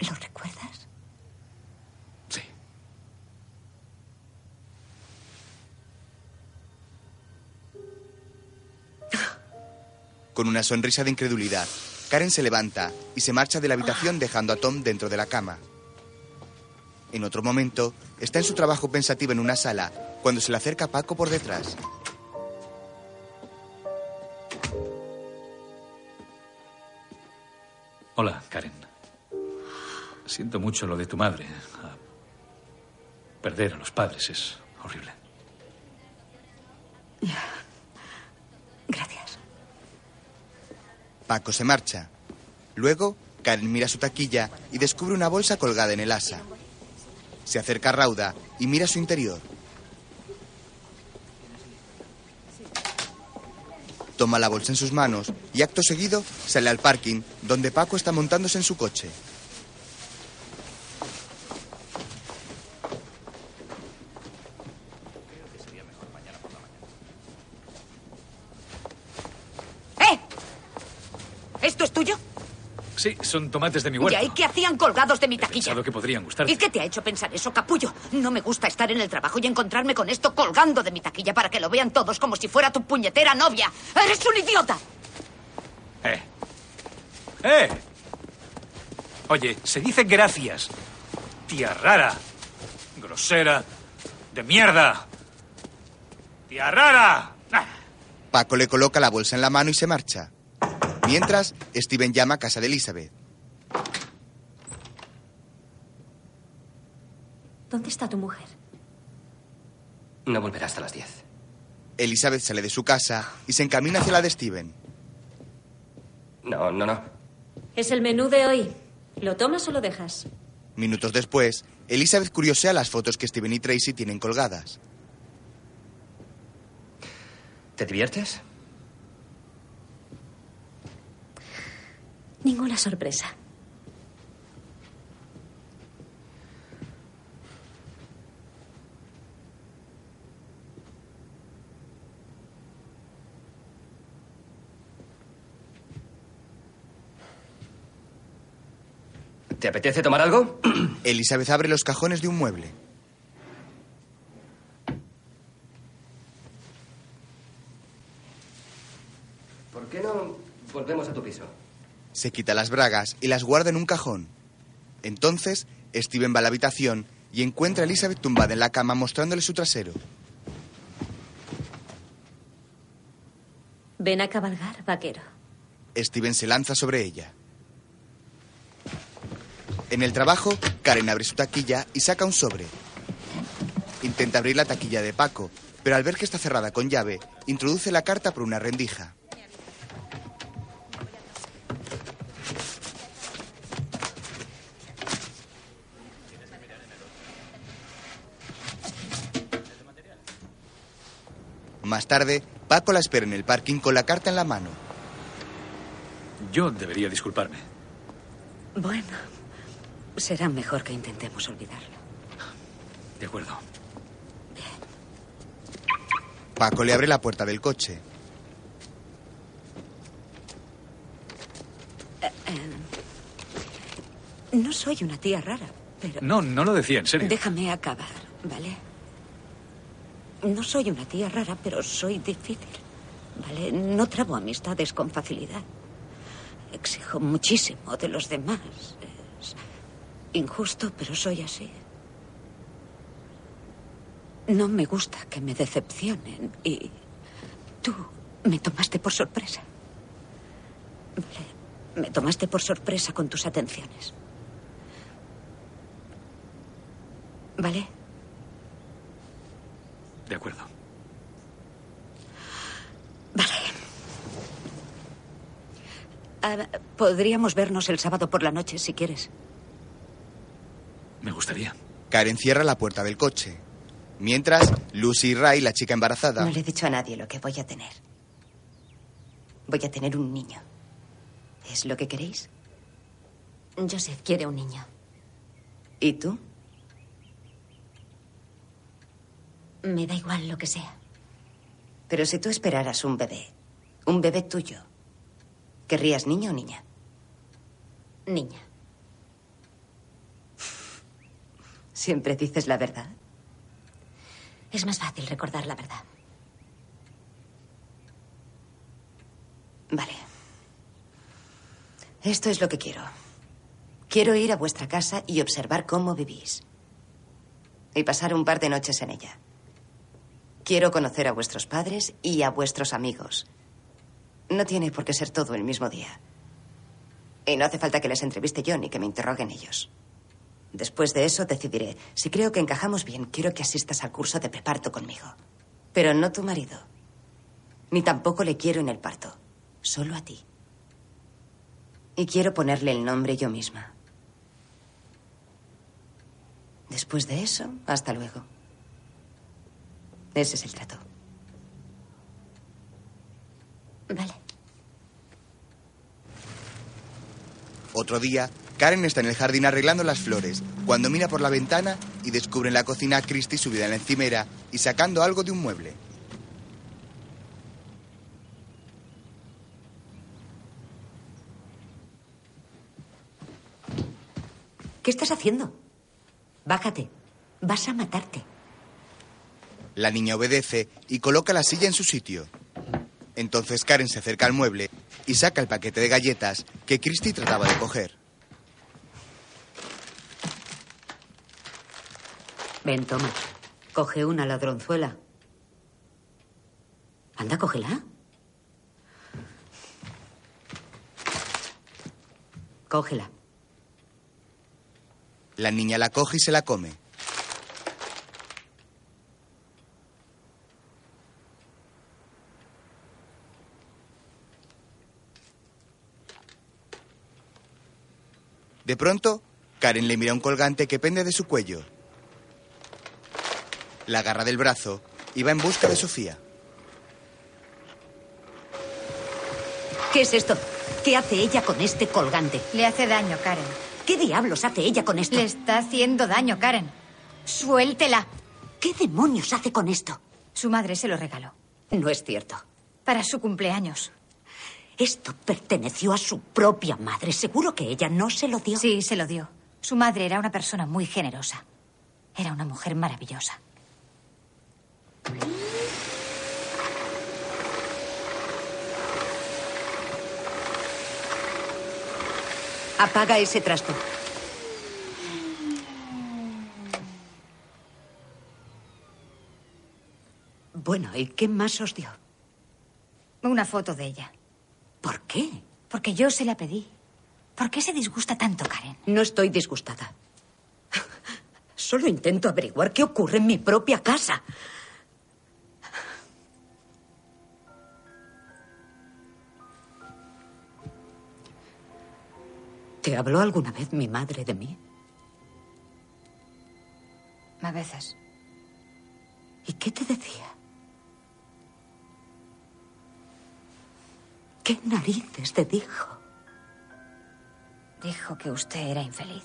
¿Lo recuerdas? Sí. Con una sonrisa de incredulidad, Karen se levanta y se marcha de la habitación dejando a Tom dentro de la cama. En otro momento, está en su trabajo pensativa en una sala cuando se le acerca Paco por detrás. Hola, Karen. Siento mucho lo de tu madre. Ah, Perder a los padres es horrible. Gracias. Paco se marcha. Luego, Karen mira su taquilla y descubre una bolsa colgada en el asa. Se acerca a Rauda y mira su interior. Toma la bolsa en sus manos y acto seguido sale al parking donde Paco está montándose en su coche. ¡Eh! ¿Esto es tuyo? Sí, son tomates de mi ¿Y huerto. ahí qué hacían colgados de mi taquilla? Pensado que podrían gustarte. ¿Y qué te ha hecho pensar eso, capullo? No me gusta estar en el trabajo y encontrarme con esto colgando de mi taquilla para que lo vean todos como si fuera tu puñetera novia. ¡Eres un idiota! ¡Eh! ¡Eh! Oye, se dice gracias. Tía rara. Grosera. De mierda. Tía rara. Paco le coloca la bolsa en la mano y se marcha. Mientras, Steven llama a casa de Elizabeth. ¿Dónde está tu mujer? No volverá hasta las 10. Elizabeth sale de su casa y se encamina hacia la de Steven. No, no, no. Es el menú de hoy. ¿Lo tomas o lo dejas? Minutos después, Elizabeth curiosea las fotos que Steven y Tracy tienen colgadas. ¿Te diviertes? Ninguna sorpresa. ¿Te apetece tomar algo? Elizabeth abre los cajones de un mueble. ¿Por qué no volvemos a tu piso? Se quita las bragas y las guarda en un cajón. Entonces, Steven va a la habitación y encuentra a Elizabeth tumbada en la cama mostrándole su trasero. Ven a cabalgar, vaquero. Steven se lanza sobre ella. En el trabajo, Karen abre su taquilla y saca un sobre. Intenta abrir la taquilla de Paco, pero al ver que está cerrada con llave, introduce la carta por una rendija. Más tarde, Paco la espera en el parking con la carta en la mano. Yo debería disculparme. Bueno, Será mejor que intentemos olvidarlo. De acuerdo. Paco le abre la puerta del coche. Eh, eh, no soy una tía rara, pero... No, no lo decía, en serio. Déjame acabar, ¿vale? No soy una tía rara, pero soy difícil, ¿vale? No trabo amistades con facilidad. Exijo muchísimo de los demás. Injusto, pero soy así. No me gusta que me decepcionen y tú me tomaste por sorpresa. Vale, Me tomaste por sorpresa con tus atenciones. ¿Vale? De acuerdo. Ah, podríamos vernos el sábado por la noche si quieres. Me gustaría. Karen cierra la puerta del coche. Mientras, Lucy y Ray, la chica embarazada, No le he dicho a nadie lo que voy a tener. Voy a tener un niño. ¿Es lo que queréis? Joseph quiere un niño. ¿Y tú? Me da igual lo que sea. Pero si tú esperaras un bebé, un bebé tuyo, ¿querrías niño o niña? Niña. Siempre dices la verdad. Es más fácil recordar la verdad. Vale. Esto es lo que quiero. Quiero ir a vuestra casa y observar cómo vivís. Y pasar un par de noches en ella. Quiero conocer a vuestros padres y a vuestros amigos. No tiene por qué ser todo el mismo día. Y no hace falta que les entreviste yo ni que me interroguen ellos. Después de eso decidiré. Si creo que encajamos bien, quiero que asistas al curso de preparto conmigo. Pero no tu marido. Ni tampoco le quiero en el parto. Solo a ti. Y quiero ponerle el nombre yo misma. Después de eso, hasta luego. Ese es el trato. Vale. otro día, Karen está en el jardín arreglando las flores, cuando mira por la ventana y descubre en la cocina a Christy subida en la encimera y sacando algo de un mueble. ¿Qué estás haciendo? Bájate. Vas a matarte. La niña obedece y coloca la silla en su sitio. Entonces Karen se acerca al mueble y saca el paquete de galletas que Christy trataba de coger. Ven, toma. Coge una ladronzuela. Anda, cógela. Cógela. La niña la coge y se la come. De pronto, Karen le mira un colgante que pende de su cuello. La agarra del brazo y va en busca de Sofía. ¿Qué es esto? ¿Qué hace ella con este colgante? Le hace daño, Karen. ¿Qué diablos hace ella con esto? Le está haciendo daño, Karen. Suéltela. ¿Qué demonios hace con esto? Su madre se lo regaló. No es cierto. Para su cumpleaños. Esto perteneció a su propia madre. Seguro que ella no se lo dio. Sí, se lo dio. Su madre era una persona muy generosa. Era una mujer maravillosa. Apaga ese trasto. Bueno, ¿y qué más os dio? Una foto de ella. ¿Por qué? Porque yo se la pedí. ¿Por qué se disgusta tanto, Karen? No estoy disgustada. Solo intento averiguar qué ocurre en mi propia casa. ¿Te habló alguna vez mi madre de mí? A veces. ¿Y qué te decía? ¿Qué narices te dijo? Dijo que usted era infeliz.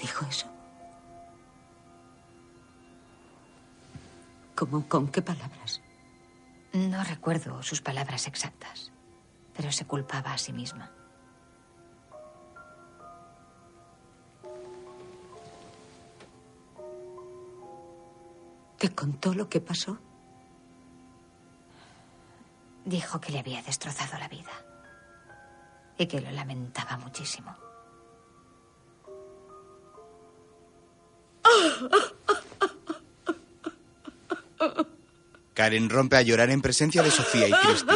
dijo eso? ¿Cómo? ¿Con qué palabras? No recuerdo sus palabras exactas, pero se culpaba a sí misma. ¿Te contó lo que pasó? Dijo que le había destrozado la vida y que lo lamentaba muchísimo. Karen rompe a llorar en presencia de Sofía y Christy.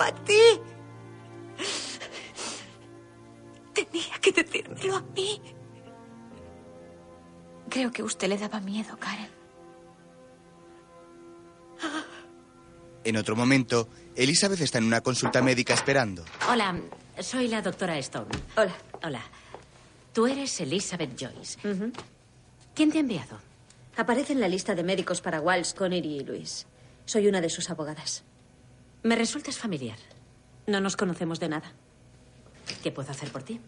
A ti? Tenía que decírmelo a mí. Creo que usted le daba miedo, Karen. En otro momento, Elizabeth está en una consulta médica esperando. Hola, soy la doctora Stone. Hola. Hola. Tú eres Elizabeth Joyce. ¿Quién te ha enviado? Aparece en la lista de médicos para Walsh, Connery y Luis. Soy una de sus abogadas. Me resultas familiar. No nos conocemos de nada. ¿Qué puedo hacer por ti?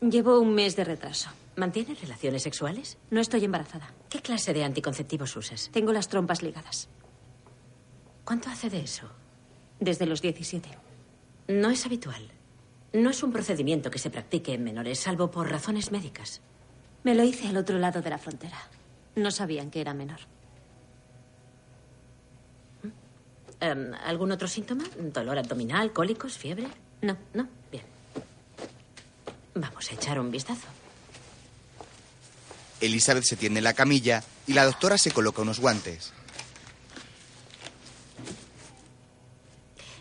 Llevo un mes de retraso. ¿Mantienes relaciones sexuales? No estoy embarazada. ¿Qué clase de anticonceptivos usas? Tengo las trompas ligadas. ¿Cuánto hace de eso? Desde los 17. No es habitual. No es un procedimiento que se practique en menores, salvo por razones médicas. Me lo hice al otro lado de la frontera. No sabían que era menor. Em, ¿Algún otro síntoma? ¿Dolor abdominal, cólicos, fiebre? No. No, bien. Vamos a echar un vistazo. Elizabeth se tiende en la camilla y la doctora se coloca unos guantes.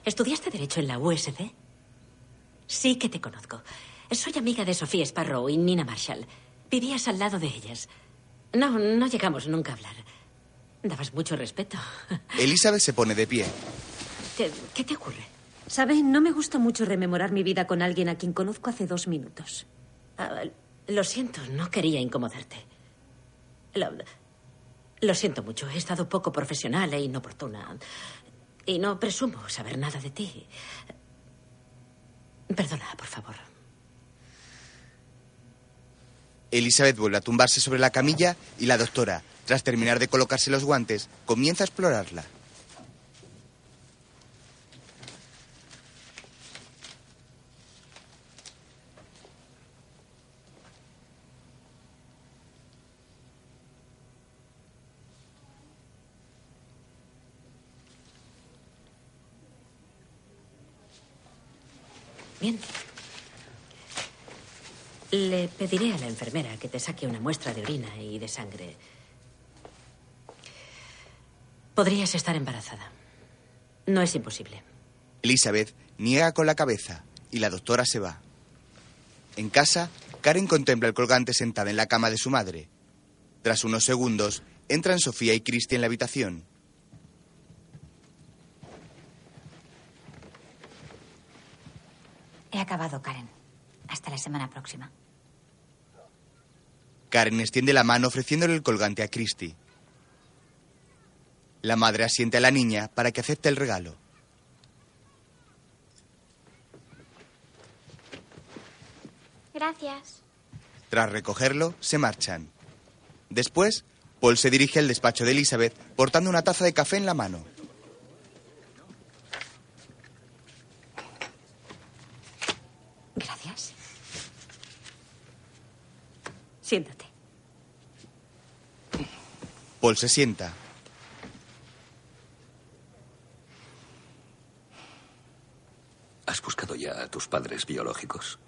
¿Estudiaste Derecho en la USC? Sí que te conozco. Soy amiga de Sofía Sparrow y Nina Marshall. Vivías al lado de ellas. No, no llegamos nunca a hablar. Dabas mucho respeto. Elizabeth se pone de pie. ¿Qué, qué te ocurre? ¿Sabe? No me gusta mucho rememorar mi vida con alguien a quien conozco hace dos minutos. Ah, lo siento, no quería incomodarte. Lo, lo siento mucho, he estado poco profesional e inoportuna. Y no presumo saber nada de ti. Perdona, por favor. Elizabeth vuelve a tumbarse sobre la camilla y la doctora, tras terminar de colocarse los guantes, comienza a explorarla. Bien. Le pediré a la enfermera que te saque una muestra de orina y de sangre. Podrías estar embarazada. No es imposible. Elizabeth niega con la cabeza y la doctora se va. En casa, Karen contempla el colgante sentada en la cama de su madre. Tras unos segundos, entran Sofía y Christy en la habitación. He acabado, Karen. Hasta la semana próxima. Karen extiende la mano ofreciéndole el colgante a Christy. La madre asiente a la niña para que acepte el regalo. Gracias. Tras recogerlo, se marchan. Después, Paul se dirige al despacho de Elizabeth portando una taza de café en la mano. Gracias. Siéntate. Paul se sienta. ¿Has buscado ya a tus padres biológicos?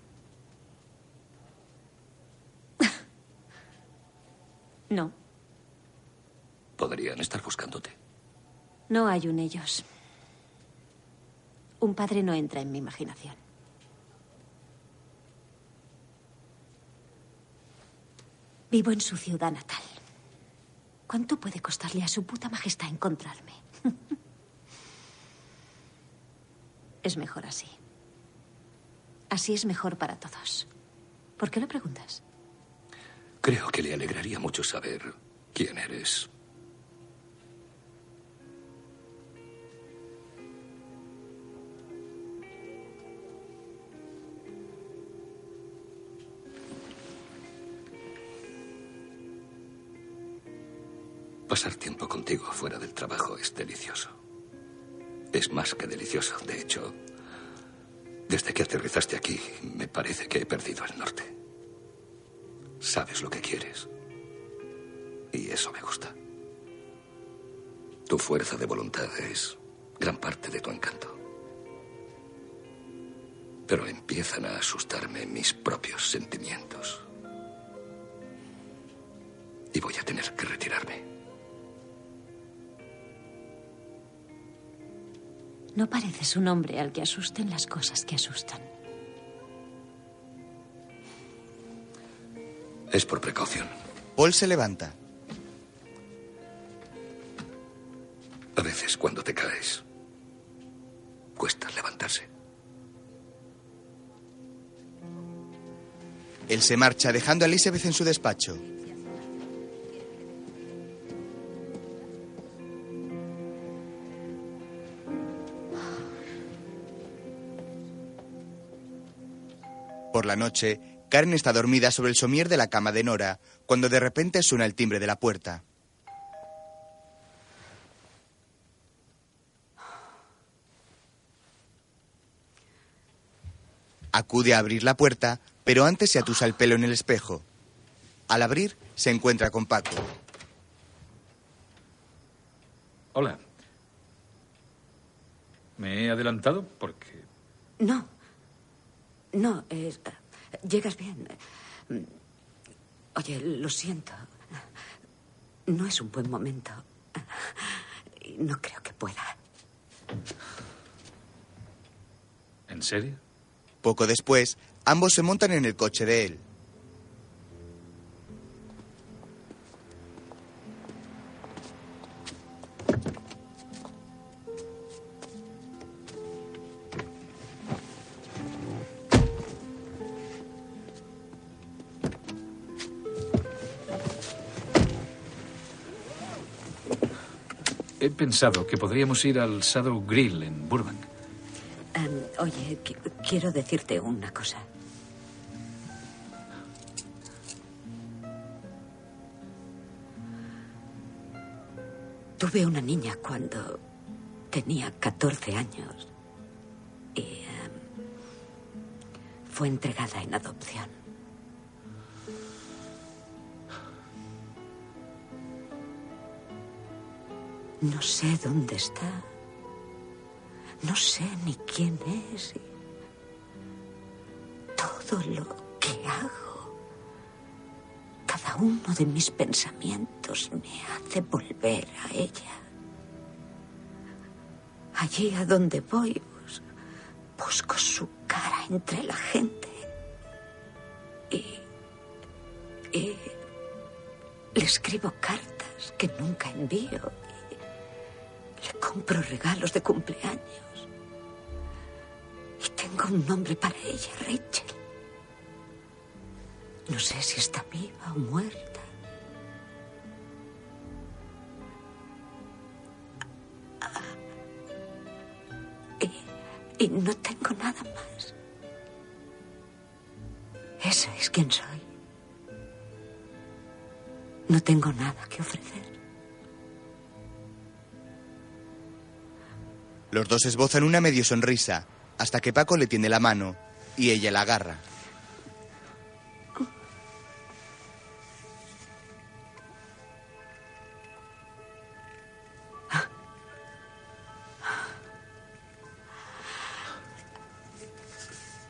No, Podrían estar buscándote. no hay un ellos. Un padre no entra en mi imaginación. Vivo en su ciudad natal. ¿Cuánto puede costarle a su puta majestad encontrarme? es mejor así. Así es mejor para todos. ¿Por qué lo preguntas? Creo que le alegraría mucho saber quién eres. Pasar tiempo contigo fuera del trabajo es delicioso. Es más que delicioso. De hecho, desde que aterrizaste aquí, me parece que he perdido el norte. Sabes lo que quieres. Y eso me gusta. Tu fuerza de voluntad es gran parte de tu encanto. Pero empiezan a asustarme mis propios sentimientos. Y voy a tener que retirarme. No pareces un hombre al que asusten las cosas que asustan. Es por precaución. Paul se levanta. A veces cuando te caes, cuesta levantarse. Él se marcha dejando a Elizabeth en su despacho. Por la noche, Karen está dormida sobre el somier de la cama de Nora, cuando de repente suena el timbre de la puerta. Acude a abrir la puerta, pero antes se atusa el pelo en el espejo. Al abrir, se encuentra con Paco. Hola. ¿Me he adelantado? Porque... No. No, es- llegas bien. Oye, lo siento. No es un buen momento. No creo que pueda. ¿En serio? Poco después, ambos se montan en el coche de él. Pensado que podríamos ir al Shadow Grill en Burbank. Em, oye, qui- quiero decirte una cosa. Tuve una niña cuando tenía 14 años y em, fue entregada en adopción. No sé dónde está. No sé ni quién es. Todo lo que hago, cada uno de mis pensamientos me hace volver a ella. Allí a donde voy, bus- busco su cara entre la gente. Y, y le escribo cartas que nunca envío. Compro regalos de cumpleaños. Y tengo un nombre para ella, Rachel. No sé si está viva o muerta. Y, y no tengo nada más. Eso es quien soy. No tengo nada que ofrecer. Los dos esbozan una medio sonrisa, hasta que Paco le tiende la mano y ella la agarra.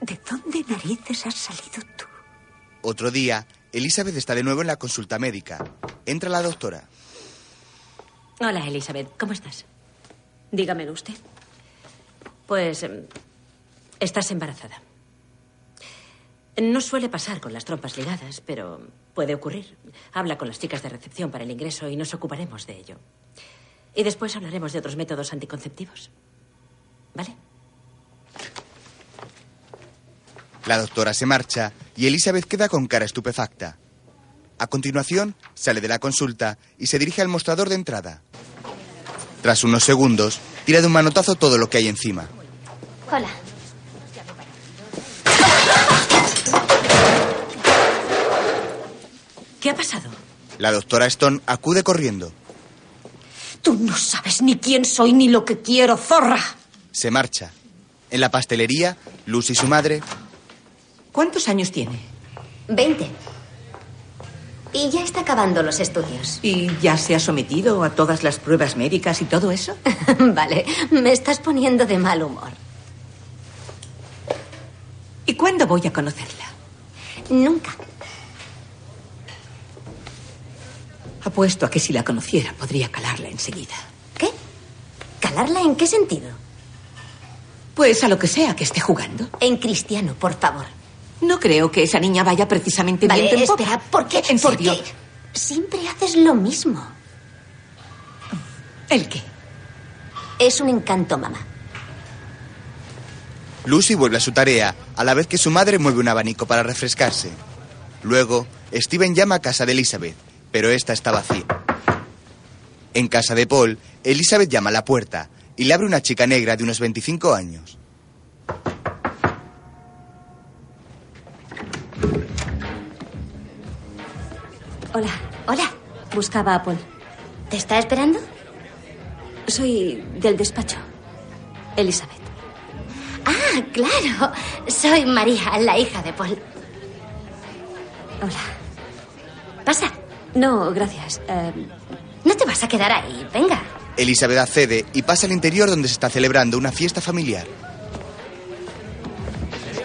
¿De dónde narices has salido tú? Otro día, Elizabeth está de nuevo en la consulta médica. Entra la doctora. Hola, Elizabeth. ¿Cómo estás? Dígamelo usted. Pues em, estás embarazada. No suele pasar con las trompas ligadas, pero puede ocurrir. Habla con las chicas de recepción para el ingreso y nos ocuparemos de ello. Y después hablaremos de otros métodos anticonceptivos. ¿Vale? La doctora se marcha y Elizabeth queda con cara estupefacta. A continuación, sale de la consulta y se dirige al mostrador de entrada. Tras unos segundos, tira de un manotazo todo lo que hay encima. Hola. ¿Qué ha pasado? La doctora Stone acude corriendo. Tú no sabes ni quién soy ni lo que quiero, zorra. Se marcha. En la pastelería, Lucy y su madre ¿Cuántos años tiene? Veinte. Y ya está acabando los estudios. ¿Y ya se ha sometido a todas las pruebas médicas y todo eso? vale, me estás poniendo de mal humor. ¿Y cuándo voy a conocerla? Nunca. Apuesto a que si la conociera podría calarla enseguida. ¿Qué? ¿Calarla en qué sentido? Pues a lo que sea que esté jugando. En cristiano, por favor. No creo que esa niña vaya precisamente Vale, bien espera, ¿por qué? En ¿Por serio. qué? Siempre haces lo mismo. ¿El qué? Es un encanto, mamá. Lucy vuelve a su tarea, a la vez que su madre mueve un abanico para refrescarse. Luego, Steven llama a casa de Elizabeth, pero esta está vacía. En casa de Paul, Elizabeth llama a la puerta y le abre una chica negra de unos 25 años. Hola. Hola. Buscaba a Paul. ¿Te está esperando? Soy del despacho. Elizabeth. Ah, claro. Soy María, la hija de Paul. Hola. Pasa. No, gracias. Eh, No te vas a quedar ahí. Venga. Elizabeth accede y pasa al interior donde se está celebrando una fiesta familiar.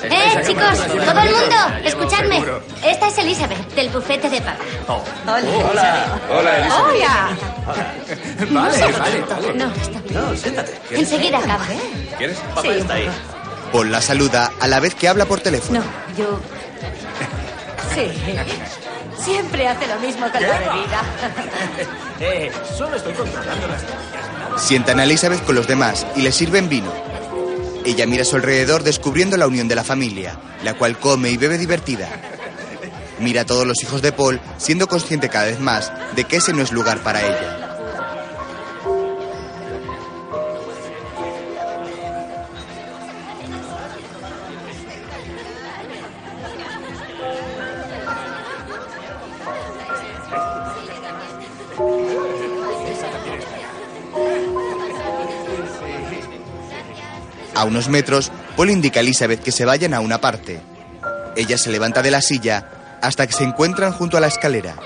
¡Eh, chicos! ¡Todo el mundo! ¡Escuchadme! Esta es Elizabeth, del bufete de papá. Hola. Hola, ¡Hola! Vale, vale, vale. No, está bien. No, siéntate. Enseguida acaba. ¿Quieres? Papá Sí. está ahí. Paul la saluda a la vez que habla por teléfono. no, yo. Sí. Siempre hace lo mismo con la bebida. Eh, solo estoy controlando las Sientan a Elizabeth con los demás y le sirven vino. Ella mira a su alrededor descubriendo la unión de la familia, la cual come y bebe divertida. Mira a todos los hijos de Paul, siendo consciente cada vez más de que ese no es lugar para ella. A unos metros, Paul indica a Elizabeth que se vayan a una parte. Ella se levanta de la silla hasta que se encuentran junto a la escalera.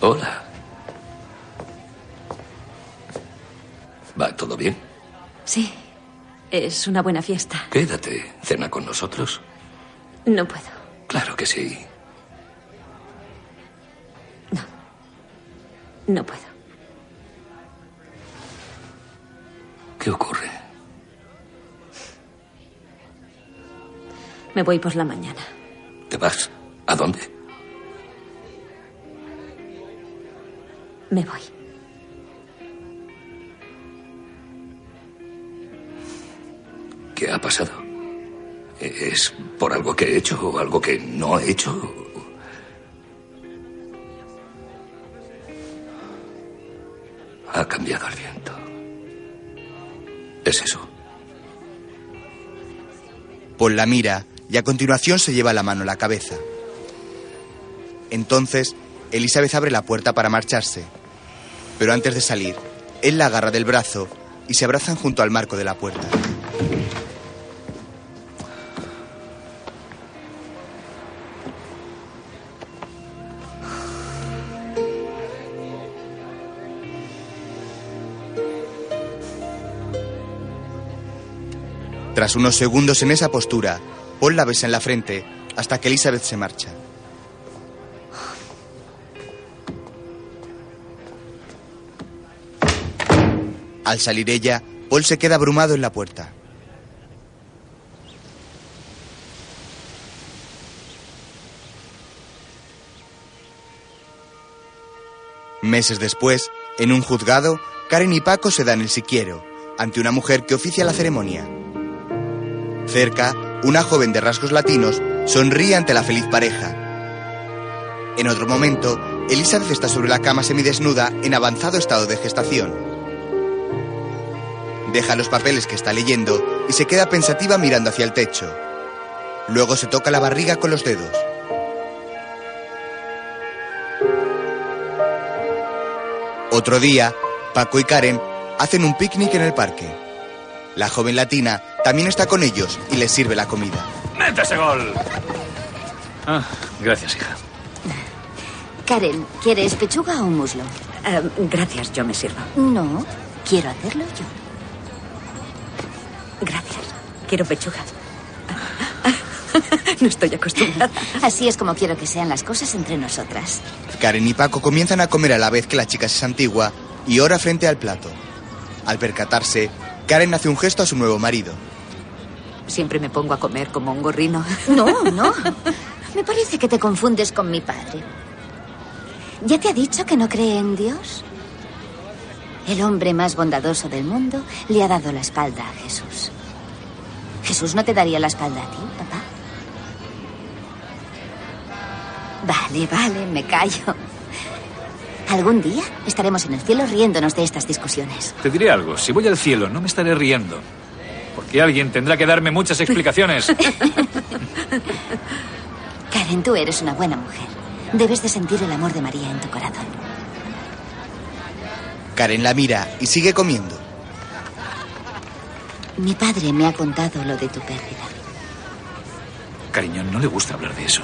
Hola. ¿Va todo bien? Sí. Es una buena fiesta. Quédate. Cena con nosotros. No puedo. Claro que sí. No puedo. ¿Qué ocurre? Me voy por la mañana. ¿Te vas? ¿A dónde? Me voy. ¿Qué ha pasado? ¿Es por algo que he hecho o algo que no he hecho? Ha cambiado el viento. Es eso. Paul la mira y a continuación se lleva la mano a la cabeza. Entonces, Elizabeth abre la puerta para marcharse. Pero antes de salir, él la agarra del brazo y se abrazan junto al marco de la puerta. Tras unos segundos en esa postura, Paul la besa en la frente hasta que Elizabeth se marcha. Al salir ella, Paul se queda abrumado en la puerta. Meses después, en un juzgado, Karen y Paco se dan el siquiero ante una mujer que oficia la ceremonia. Cerca, una joven de rasgos latinos sonríe ante la feliz pareja. En otro momento, Elizabeth está sobre la cama semidesnuda en avanzado estado de gestación. Deja los papeles que está leyendo y se queda pensativa mirando hacia el techo. Luego se toca la barriga con los dedos. Otro día, Paco y Karen hacen un picnic en el parque. La joven latina también está con ellos y les sirve la comida. ¡Mete ese gol! Ah, gracias, hija. Karen, ¿quieres pechuga o muslo? Eh, gracias, yo me sirvo. No, quiero hacerlo yo. Gracias. Quiero pechuga. No estoy acostumbrada. Así es como quiero que sean las cosas entre nosotras. Karen y Paco comienzan a comer a la vez que la chica se santigua y ora frente al plato. Al percatarse, Karen hace un gesto a su nuevo marido. Siempre me pongo a comer como un gorrino. No, no. Me parece que te confundes con mi padre. ¿Ya te ha dicho que no cree en Dios? El hombre más bondadoso del mundo le ha dado la espalda a Jesús. ¿Jesús no te daría la espalda a ti, papá? Vale, vale, me callo. Algún día estaremos en el cielo riéndonos de estas discusiones. Te diré algo. Si voy al cielo, no me estaré riendo. Porque alguien tendrá que darme muchas explicaciones. Karen, tú eres una buena mujer. Debes de sentir el amor de María en tu corazón. Karen la mira y sigue comiendo. Mi padre me ha contado lo de tu pérdida. Cariño, no le gusta hablar de eso.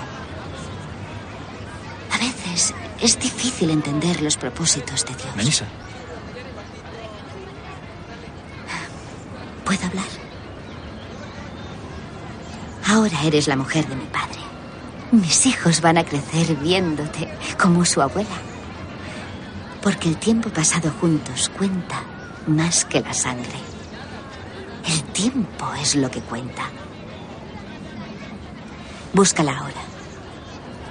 A veces es difícil entender los propósitos de Dios. Melissa, ¿Puedo hablar? Ahora eres la mujer de mi padre. Mis hijos van a crecer viéndote como su abuela. Porque el tiempo pasado juntos cuenta más que la sangre. El tiempo es lo que cuenta. Búscala ahora,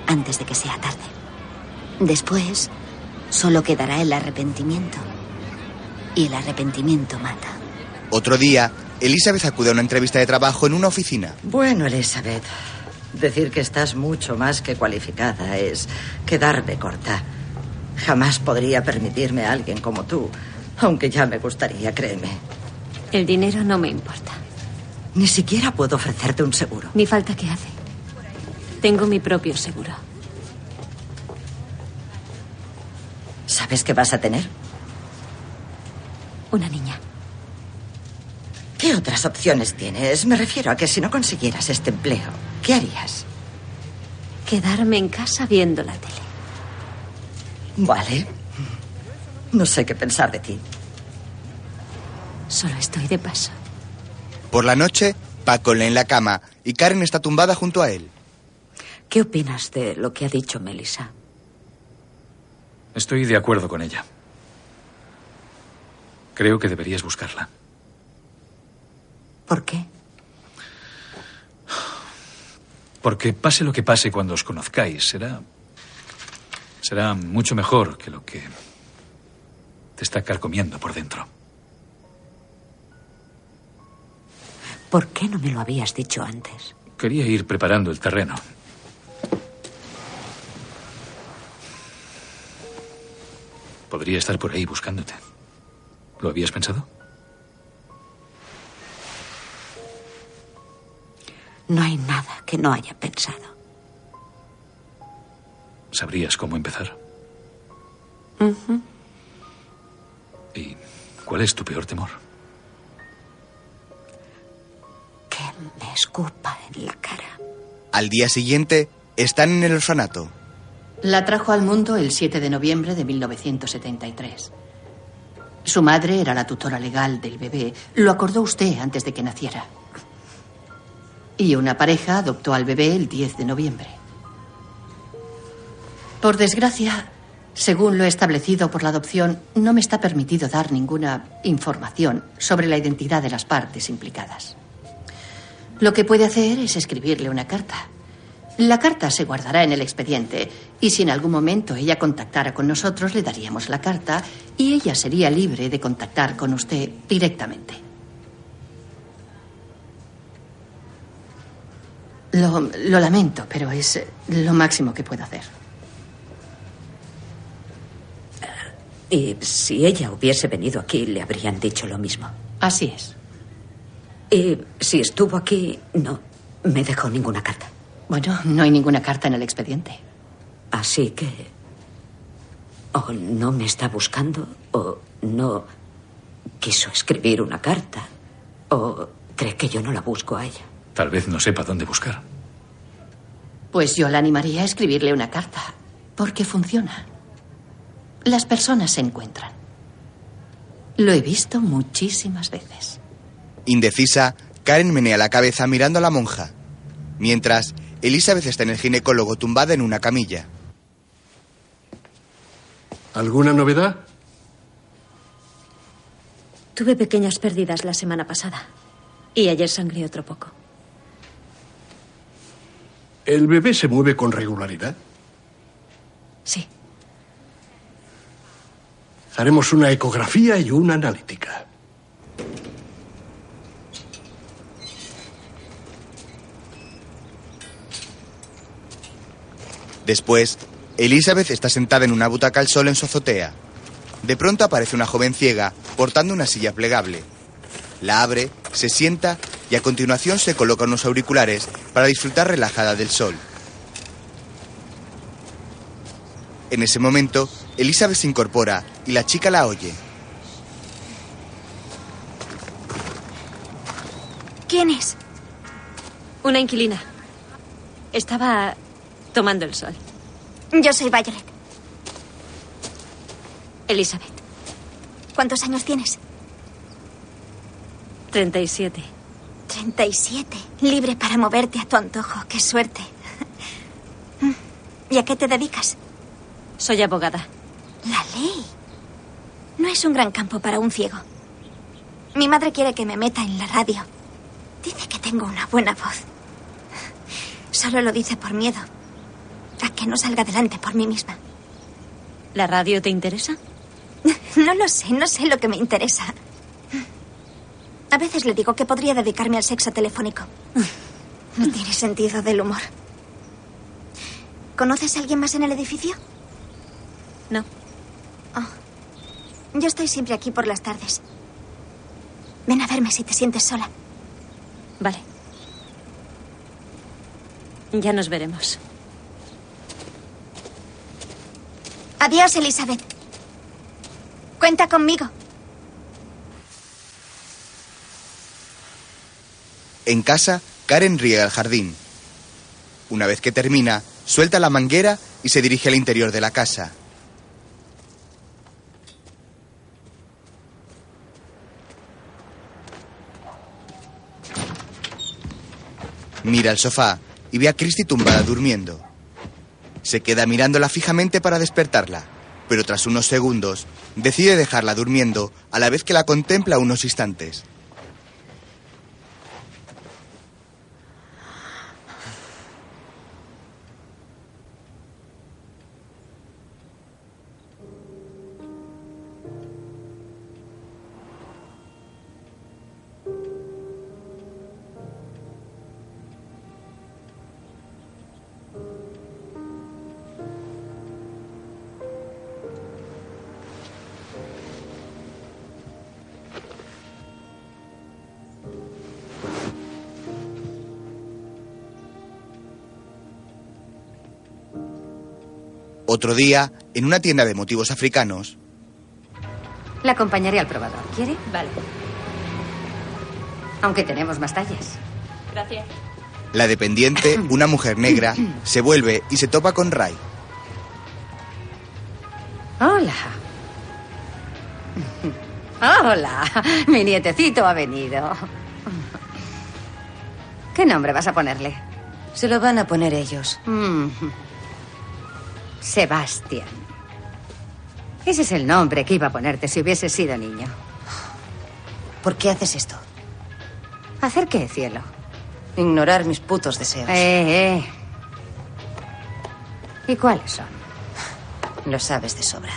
antes de que sea tarde. Después, solo quedará el arrepentimiento. Y el arrepentimiento mata. Otro día, Elizabeth acude a una entrevista de trabajo en una oficina. Bueno, Elizabeth, decir que estás mucho más que cualificada es quedarme corta. Jamás podría permitirme a alguien como tú, aunque ya me gustaría, créeme. El dinero no me importa. Ni siquiera puedo ofrecerte un seguro. Ni falta que hace. Tengo mi propio seguro. ¿Sabes qué vas a tener? Una niña. ¿Qué otras opciones tienes? Me refiero a que si no consiguieras este empleo, ¿qué harías? Quedarme en casa viendo la tele. Vale. No sé qué pensar de ti. Solo estoy de paso. Por la noche, Paco lee en la cama y Karen está tumbada junto a él. ¿Qué opinas de lo que ha dicho Melissa? Estoy de acuerdo con ella. Creo que deberías buscarla. ¿Por qué? Porque pase lo que pase cuando os conozcáis, será. será mucho mejor que lo que te está carcomiendo por dentro. ¿Por qué no me lo habías dicho antes? Quería ir preparando el terreno. Podría estar por ahí buscándote. ¿Lo habías pensado? No hay nada que no haya pensado. ¿Sabrías cómo empezar? ¿Y cuál es tu peor temor? Que me escupa en la cara. Al día siguiente, están en el orfanato. La trajo al mundo el 7 de noviembre de 1973. Su madre era la tutora legal del bebé. Lo acordó usted antes de que naciera. Y una pareja adoptó al bebé el 10 de noviembre. Por desgracia, según lo establecido por la adopción, no me está permitido dar ninguna información sobre la identidad de las partes implicadas. Lo que puede hacer es escribirle una carta. La carta se guardará en el expediente y si en algún momento ella contactara con nosotros, le daríamos la carta y ella sería libre de contactar con usted directamente. Lo, lo lamento, pero es lo máximo que puedo hacer. Y si ella hubiese venido aquí, le habrían dicho lo mismo. Así es. Y si estuvo aquí, no me dejó ninguna carta. Bueno, no hay ninguna carta en el expediente. Así que... O no me está buscando, o no quiso escribir una carta, o cree que yo no la busco a ella. Tal vez no sepa dónde buscar. Pues yo la animaría a escribirle una carta, porque funciona. Las personas se encuentran. Lo he visto muchísimas veces. Indecisa, Karen menea la cabeza mirando a la monja. Mientras, Elizabeth está en el ginecólogo tumbada en una camilla. ¿Alguna novedad? Tuve pequeñas pérdidas la semana pasada. Y ayer sangré otro poco. ¿El bebé se mueve con regularidad? Sí. Haremos una ecografía y una analítica. Después, Elizabeth está sentada en una butaca al sol en su azotea. De pronto aparece una joven ciega portando una silla plegable. La abre, se sienta y a continuación se coloca unos auriculares para disfrutar relajada del sol. En ese momento, Elizabeth se incorpora y la chica la oye. ¿Quién es? Una inquilina. Estaba tomando el sol. Yo soy Violet. Elizabeth. ¿Cuántos años tienes? 37. 37. Libre para moverte a tu antojo. Qué suerte. ¿Y a qué te dedicas? Soy abogada. La ley. No es un gran campo para un ciego. Mi madre quiere que me meta en la radio. Dice que tengo una buena voz. Solo lo dice por miedo. Que no salga adelante por mí misma. ¿La radio te interesa? No lo sé, no sé lo que me interesa. A veces le digo que podría dedicarme al sexo telefónico. No tiene sentido del humor. ¿Conoces a alguien más en el edificio? No. Oh. Yo estoy siempre aquí por las tardes. Ven a verme si te sientes sola. Vale. Ya nos veremos. Adiós, Elizabeth. Cuenta conmigo. En casa, Karen riega el jardín. Una vez que termina, suelta la manguera y se dirige al interior de la casa. Mira el sofá y ve a Christy tumbada durmiendo. Se queda mirándola fijamente para despertarla, pero tras unos segundos decide dejarla durmiendo a la vez que la contempla unos instantes. Otro día, en una tienda de motivos africanos, La acompañaré al probador. ¿Quiere? Vale. Aunque tenemos más tallas. Gracias. la dependiente, una mujer negra, se vuelve y se topa con Ray. Hola. Hola. Mi nietecito ha venido. ¿Qué nombre vas a ponerle? Se lo van a poner ellos. Mm. Sebastián. Ese es el nombre que iba a ponerte si hubiese sido niño. ¿Por qué haces esto? ¿Hacer qué, cielo? Ignorar mis putos deseos. Eh, eh. ¿Y cuáles son? Lo sabes de sobra.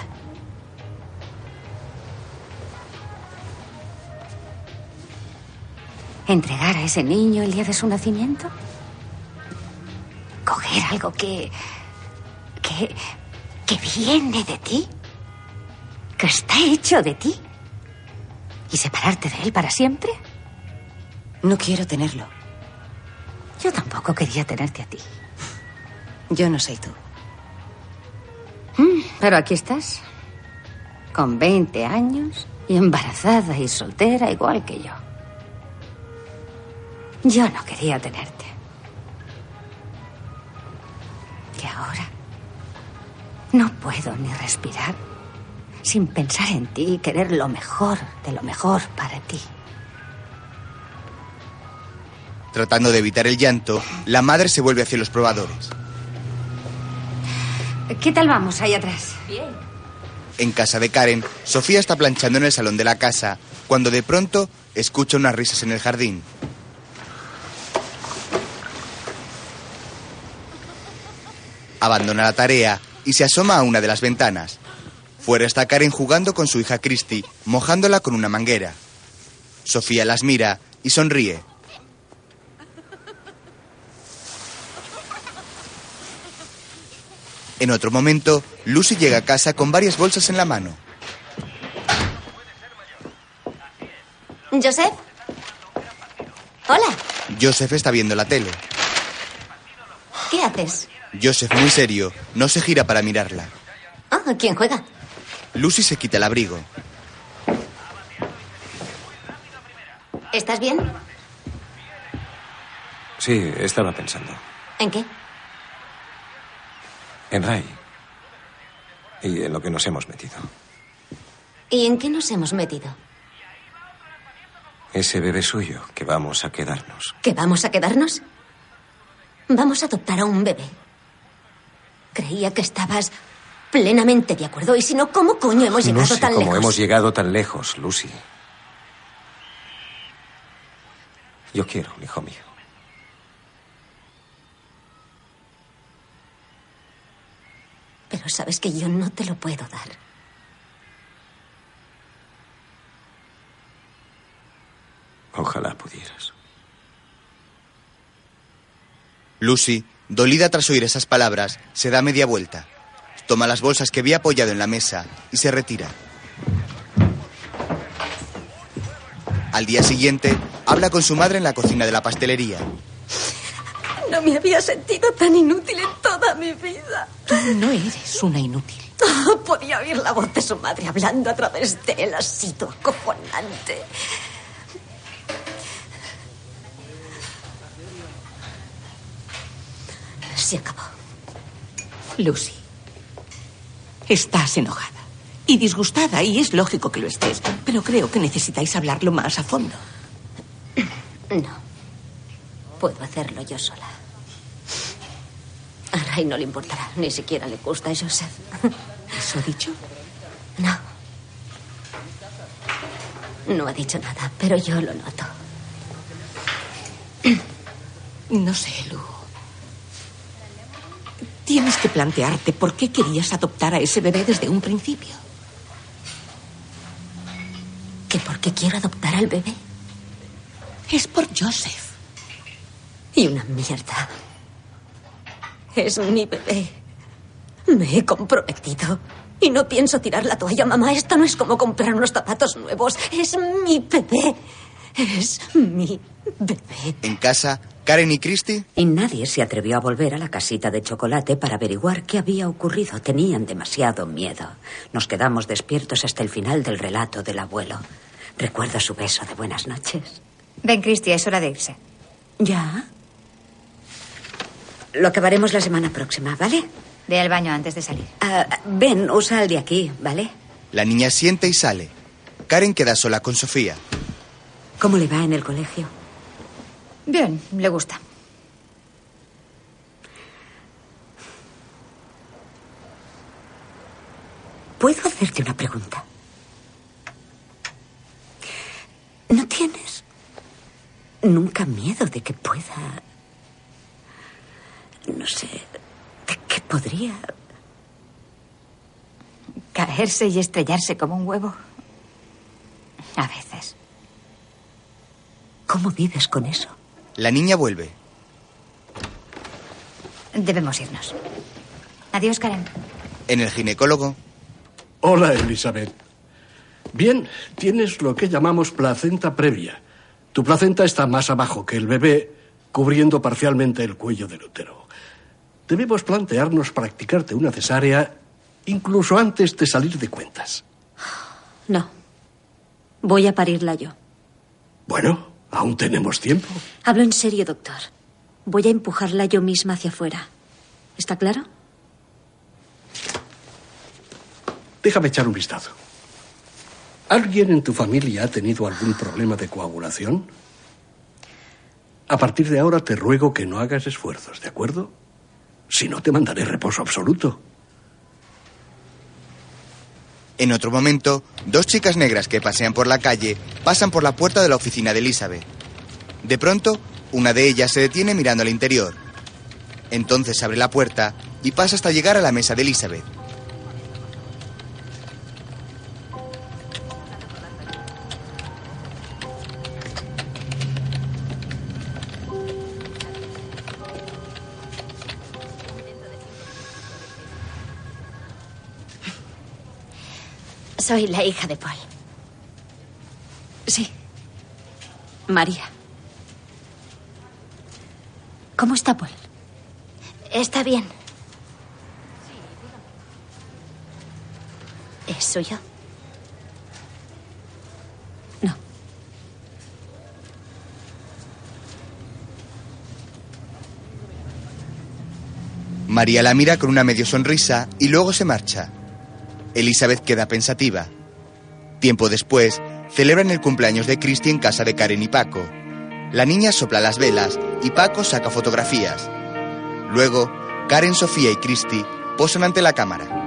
¿Entregar a ese niño el día de su nacimiento? ver algo que. Que. que viene de ti. que está hecho de ti. ¿Y separarte de él para siempre? No quiero tenerlo. Yo tampoco quería tenerte a ti. Yo no soy tú. Mm, Pero aquí estás. Con 20 años y embarazada y soltera igual que yo. Yo no quería tenerte. No puedo ni respirar sin pensar en ti y querer lo mejor de lo mejor para ti. Tratando de evitar el llanto, la madre se vuelve hacia los probadores. ¿Qué tal vamos ahí atrás? Bien. En casa de Karen, Sofía está planchando en el salón de la casa, cuando de pronto escucha unas risas en el jardín. Abandona la tarea y se asoma a una de las ventanas. Fuera está Karen jugando con su hija Christy, mojándola con una manguera. Sofía las mira y sonríe. En otro momento, Lucy llega a casa con varias bolsas en la mano. ¿Joseph? Hola, Joseph está viendo la tele. ¿qué haces? Joseph, muy serio, no se gira para mirarla. Ah, ¿quién juega? Lucy se quita el abrigo. ¿Estás bien? Sí, estaba pensando. ¿En qué? En Ray. Y en lo que nos hemos metido. ¿Y en qué nos hemos metido? Ese bebé suyo, que vamos a quedarnos. ¿Que vamos a quedarnos? Vamos a adoptar a un bebé. Creía que estabas plenamente de acuerdo. Y si no, ¿cómo coño hemos no llegado sé tan cómo lejos? hemos llegado tan lejos, Lucy. Yo quiero un hijo mío. Pero sabes que yo no te lo puedo dar. Ojalá pudieras. Lucy, dolida tras oír esas palabras, se da media vuelta. Toma las bolsas que había apoyado en la mesa y se retira. Al día siguiente, habla con su madre en la cocina de la pastelería. No me había sentido tan inútil en toda mi vida. Tú no eres una inútil. Podía oír la voz de su madre hablando a través de él. Ha sido acojonante. Se acabó. Lucy, estás enojada y disgustada y es lógico que lo estés, pero creo que necesitáis hablarlo más a fondo. No. Puedo hacerlo yo sola. A Ray no le importará. Ni siquiera le gusta a Joseph. ¿Eso ha dicho? No. No ha dicho nada, pero yo lo noto. No sé, Lu. Tienes que plantearte por qué querías adoptar a ese bebé desde un principio. ¿Que por qué quiero adoptar al bebé? Es por Joseph. Y una mierda. Es mi bebé. Me he comprometido. Y no pienso tirar la toalla, mamá. Esto no es como comprar unos zapatos nuevos. Es mi bebé. Es mi bebé. En casa, Karen y Christy Y nadie se atrevió a volver a la casita de chocolate para averiguar qué había ocurrido. Tenían demasiado miedo. Nos quedamos despiertos hasta el final del relato del abuelo. Recuerdo su beso de buenas noches. Ven, Christy, es hora de irse. ¿Ya? Lo acabaremos la semana próxima, ¿vale? Ve al baño antes de salir. Ah, ven, usa el de aquí, ¿vale? La niña siente y sale. Karen queda sola con Sofía. ¿Cómo le va en el colegio? Bien, le gusta. ¿Puedo hacerte una pregunta? ¿No tienes nunca miedo de que pueda... No sé, de que podría... Caerse y estrellarse como un huevo. A veces. ¿Cómo vives con eso? La niña vuelve. Debemos irnos. Adiós, Karen. En el ginecólogo. Hola, Elizabeth. Bien, tienes lo que llamamos placenta previa. Tu placenta está más abajo que el bebé, cubriendo parcialmente el cuello del útero. Debemos plantearnos practicarte una cesárea incluso antes de salir de cuentas. No. Voy a parirla yo. Bueno, aún tenemos tiempo. Hablo en serio, doctor. Voy a empujarla yo misma hacia afuera. ¿Está claro? Déjame echar un vistazo. ¿Alguien en tu familia ha tenido algún problema de coagulación? A partir de ahora te ruego que no hagas esfuerzos, ¿de acuerdo? Si no, te mandaré reposo absoluto. En otro momento, dos chicas negras que pasean por la calle pasan por la puerta de la oficina de Elizabeth. De pronto, una de ellas se detiene mirando al interior. Entonces abre la puerta y pasa hasta llegar a la mesa de Elizabeth. Soy la hija de Paul. Sí. María. ¿Cómo está Paul? Está bien. ¿Es suyo? No. María la mira con una medio sonrisa y luego se marcha. Elizabeth queda pensativa. Tiempo después, celebran el cumpleaños de Christy en casa de Karen y Paco. La niña sopla las velas y Paco saca fotografías. Luego, Karen, Sofía y Christy posan ante la cámara.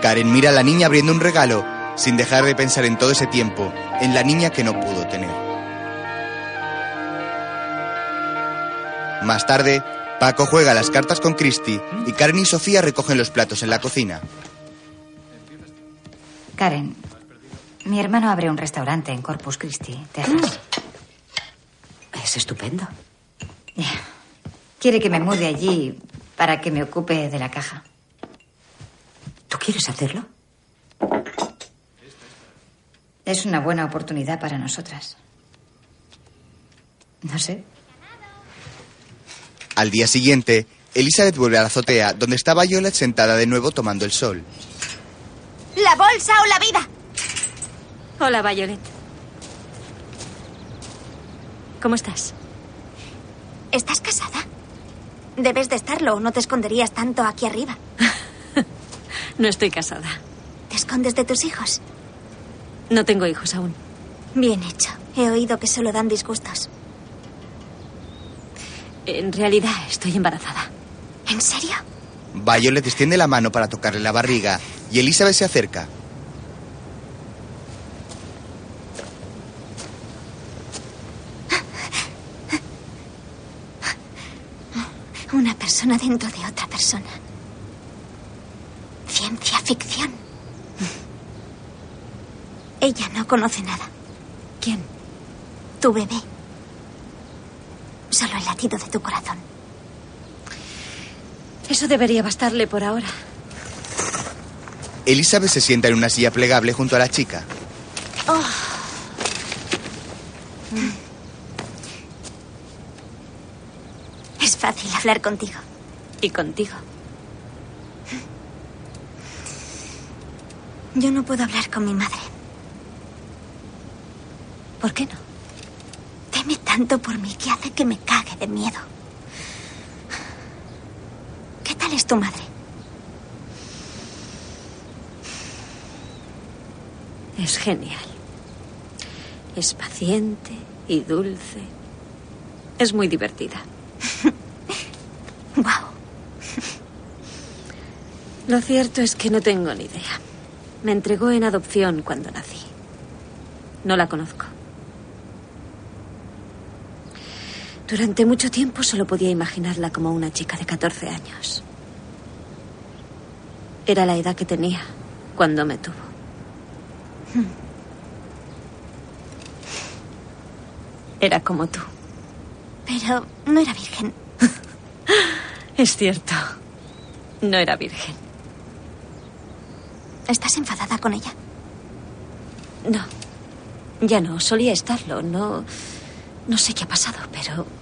Karen mira a la niña abriendo un regalo, sin dejar de pensar en todo ese tiempo, en la niña que no pudo tener. Más tarde, Paco juega las cartas con Christy y Karen y Sofía recogen los platos en la cocina. Karen, mi hermano abre un restaurante en Corpus Christi, Texas. Es estupendo. Quiere que me mude allí para que me ocupe de la caja. ¿Tú quieres hacerlo? Es una buena oportunidad para nosotras. No sé. Al día siguiente, Elizabeth vuelve a la azotea, donde está Violet sentada de nuevo tomando el sol. ¿La bolsa o la vida? Hola, Violet. ¿Cómo estás? ¿Estás casada? Debes de estarlo o no te esconderías tanto aquí arriba. No estoy casada. ¿Te escondes de tus hijos? No tengo hijos aún. Bien hecho. He oído que solo dan disgustos. En realidad estoy embarazada. ¿En serio? Violet extiende la mano para tocarle la barriga y Elizabeth se acerca. Una persona dentro de otra persona. Ciencia ficción. Ella no conoce nada. ¿Quién? Tu bebé. Solo el latido de tu corazón. Eso debería bastarle por ahora. Elizabeth se sienta en una silla plegable junto a la chica. Oh. Es fácil hablar contigo. Y contigo. Yo no puedo hablar con mi madre. ¿Por qué no? Teme tanto por mí que hace que me cague de miedo. ¿Qué tal es tu madre? Es genial. Es paciente y dulce. Es muy divertida. Wow. Lo cierto es que no tengo ni idea. Me entregó en adopción cuando nací. No la conozco. Durante mucho tiempo solo podía imaginarla como una chica de 14 años. Era la edad que tenía cuando me tuvo. Hmm. Era como tú. Pero no era virgen. es cierto. No era virgen. ¿Estás enfadada con ella? No. Ya no, solía estarlo. No. No sé qué ha pasado, pero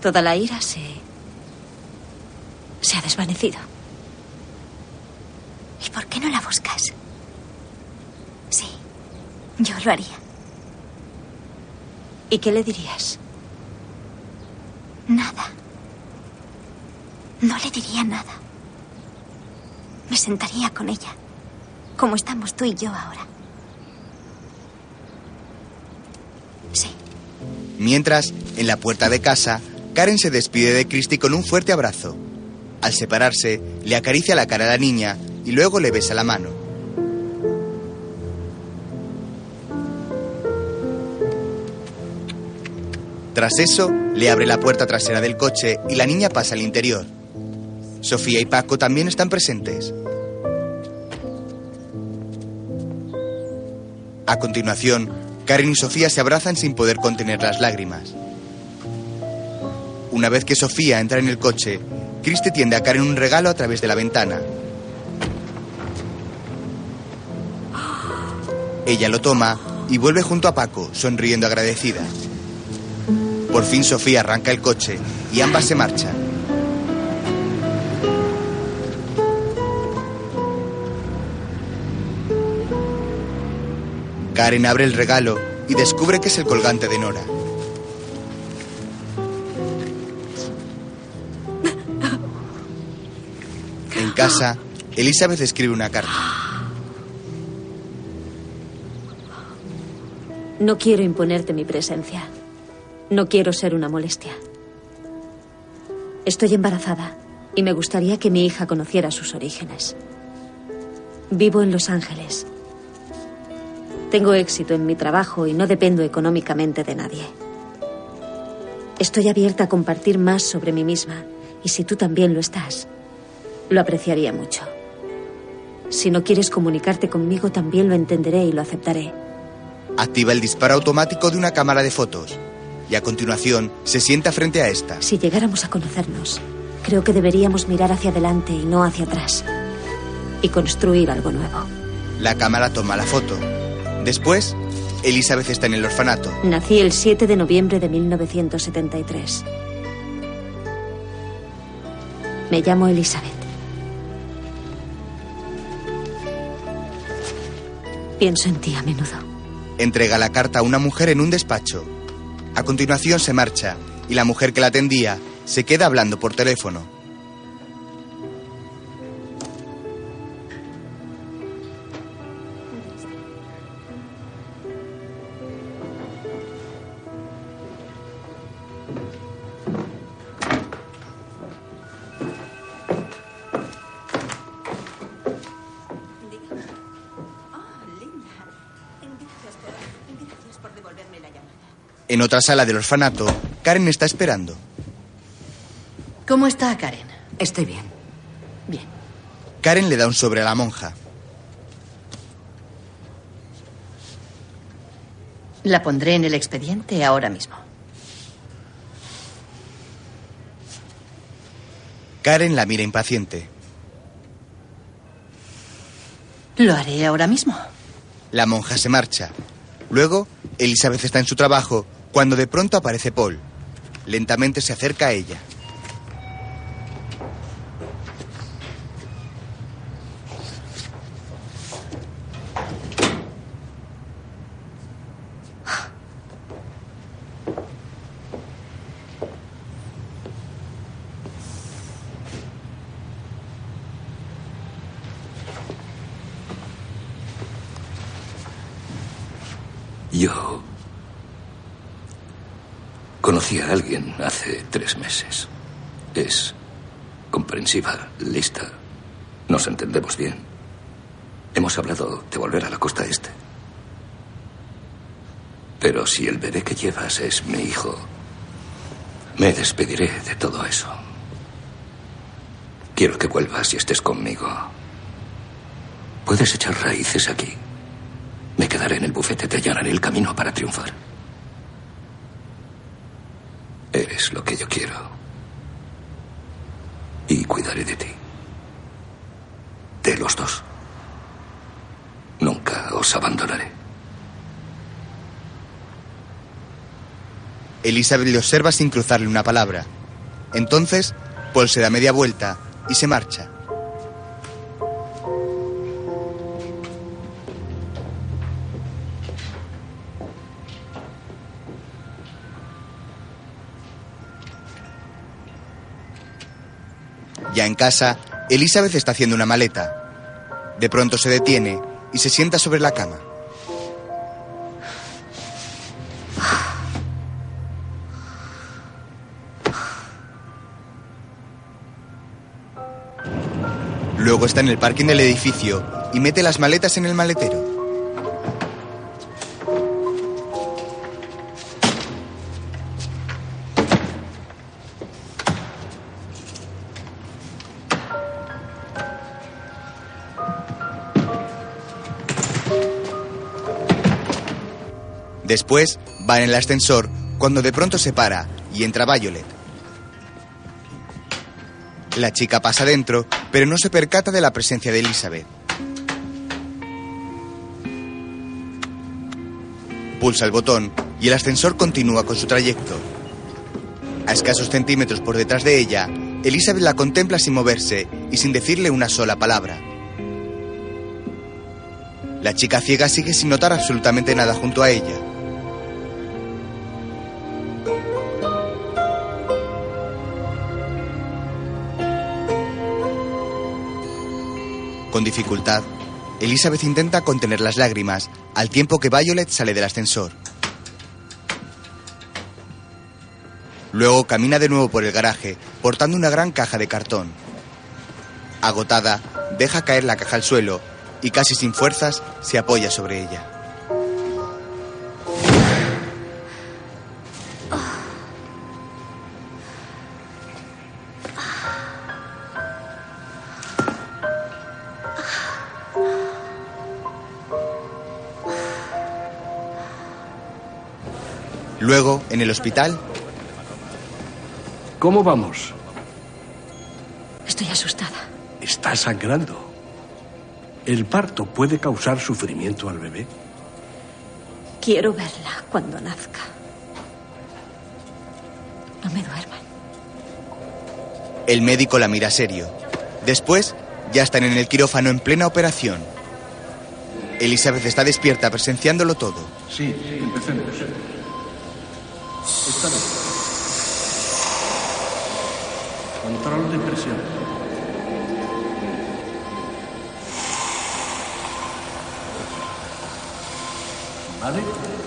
Toda la ira se. se ha desvanecido. ¿Y por qué no la buscas? Sí, yo lo haría. ¿Y qué le dirías? Nada. No le diría nada. Me sentaría con ella, como estamos tú y yo ahora. Sí. Mientras, en la puerta de casa, Karen se despide de Christy con un fuerte abrazo. Al separarse, le acaricia la cara a la niña y luego le besa la mano. Tras eso, le abre la puerta trasera del coche y la niña pasa al interior. Sofía y Paco también están presentes. A continuación, Karen y Sofía se abrazan sin poder contener las lágrimas. Una vez que Sofía entra en el coche, Christy tiende a Karen un regalo a través de la ventana. Ella lo toma y vuelve junto a Paco, sonriendo agradecida. Por fin Sofía arranca el coche y ambas se marchan. Karen abre el regalo y descubre que es el colgante de Nora. Casa, Elizabeth escribe una carta. No quiero imponerte mi presencia. No quiero ser una molestia. Estoy embarazada y me gustaría que mi hija conociera sus orígenes. Vivo en Los Ángeles. Tengo éxito en mi trabajo y no dependo económicamente de nadie. Estoy abierta a compartir más sobre mí misma y si tú también lo estás, lo apreciaría mucho. Si no quieres comunicarte conmigo, también lo entenderé y lo aceptaré. Activa el disparo automático de una cámara de fotos y a continuación se sienta frente a esta. Si llegáramos a conocernos, creo que deberíamos mirar hacia adelante y no hacia atrás. Y construir algo nuevo. La cámara toma la foto. Después, Elizabeth está en el orfanato. Nací el 7 de noviembre de 1973. Me llamo Elizabeth. Pienso en ti a menudo. Entrega la carta a una mujer en un despacho. A continuación se marcha y la mujer que la atendía se queda hablando por teléfono. En otra sala del orfanato, Karen está esperando. ¿Cómo está Karen? Estoy bien. Bien. Karen le da un sobre a la monja. La pondré en el expediente ahora mismo. Karen la mira impaciente. Lo haré ahora mismo. La monja se marcha. Luego, Elizabeth está en su trabajo cuando de pronto aparece Paul. Lentamente se acerca a ella. Yo conocí a alguien hace tres meses. Es comprensiva, lista. Nos entendemos bien. Hemos hablado de volver a la costa este. Pero si el bebé que llevas es mi hijo, me despediré de todo eso. Quiero que vuelvas y estés conmigo. Puedes echar raíces aquí. Me quedaré en el bufete, te allanaré el camino para triunfar. Eres lo que yo quiero. Y cuidaré de ti. De los dos. Nunca os abandonaré. Elizabeth le observa sin cruzarle una palabra. Entonces, Paul se da media vuelta y se marcha. Ya en casa, Elizabeth está haciendo una maleta. De pronto se detiene y se sienta sobre la cama. Luego está en el parking del edificio y mete las maletas en el maletero. Después va en el ascensor cuando de pronto se para y entra Violet. La chica pasa dentro, pero no se percata de la presencia de Elizabeth. Pulsa el botón y el ascensor continúa con su trayecto. A escasos centímetros por detrás de ella, Elizabeth la contempla sin moverse y sin decirle una sola palabra. La chica ciega sigue sin notar absolutamente nada junto a ella. Con dificultad, Elizabeth intenta contener las lágrimas al tiempo que Violet sale del ascensor. Luego camina de nuevo por el garaje, portando una gran caja de cartón. Agotada, deja caer la caja al suelo y casi sin fuerzas se apoya sobre ella. Luego, en el hospital, ¿Cómo vamos? Estoy asustada. Está sangrando. ¿El parto puede causar sufrimiento al bebé? Quiero verla cuando nazca. No me duerman. el médico la mira serio. Después, ya están en el quirófano en plena operación. Elizabeth está despierta presenciándolo todo. Sí, empecemos. Está bien. Control de presión. ¿Vale?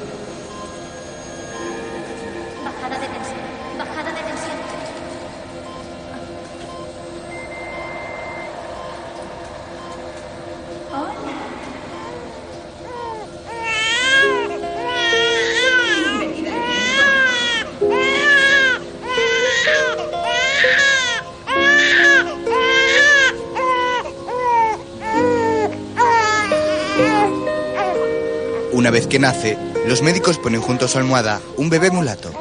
Que nace, los médicos ponen junto a su almohada un bebé mulato.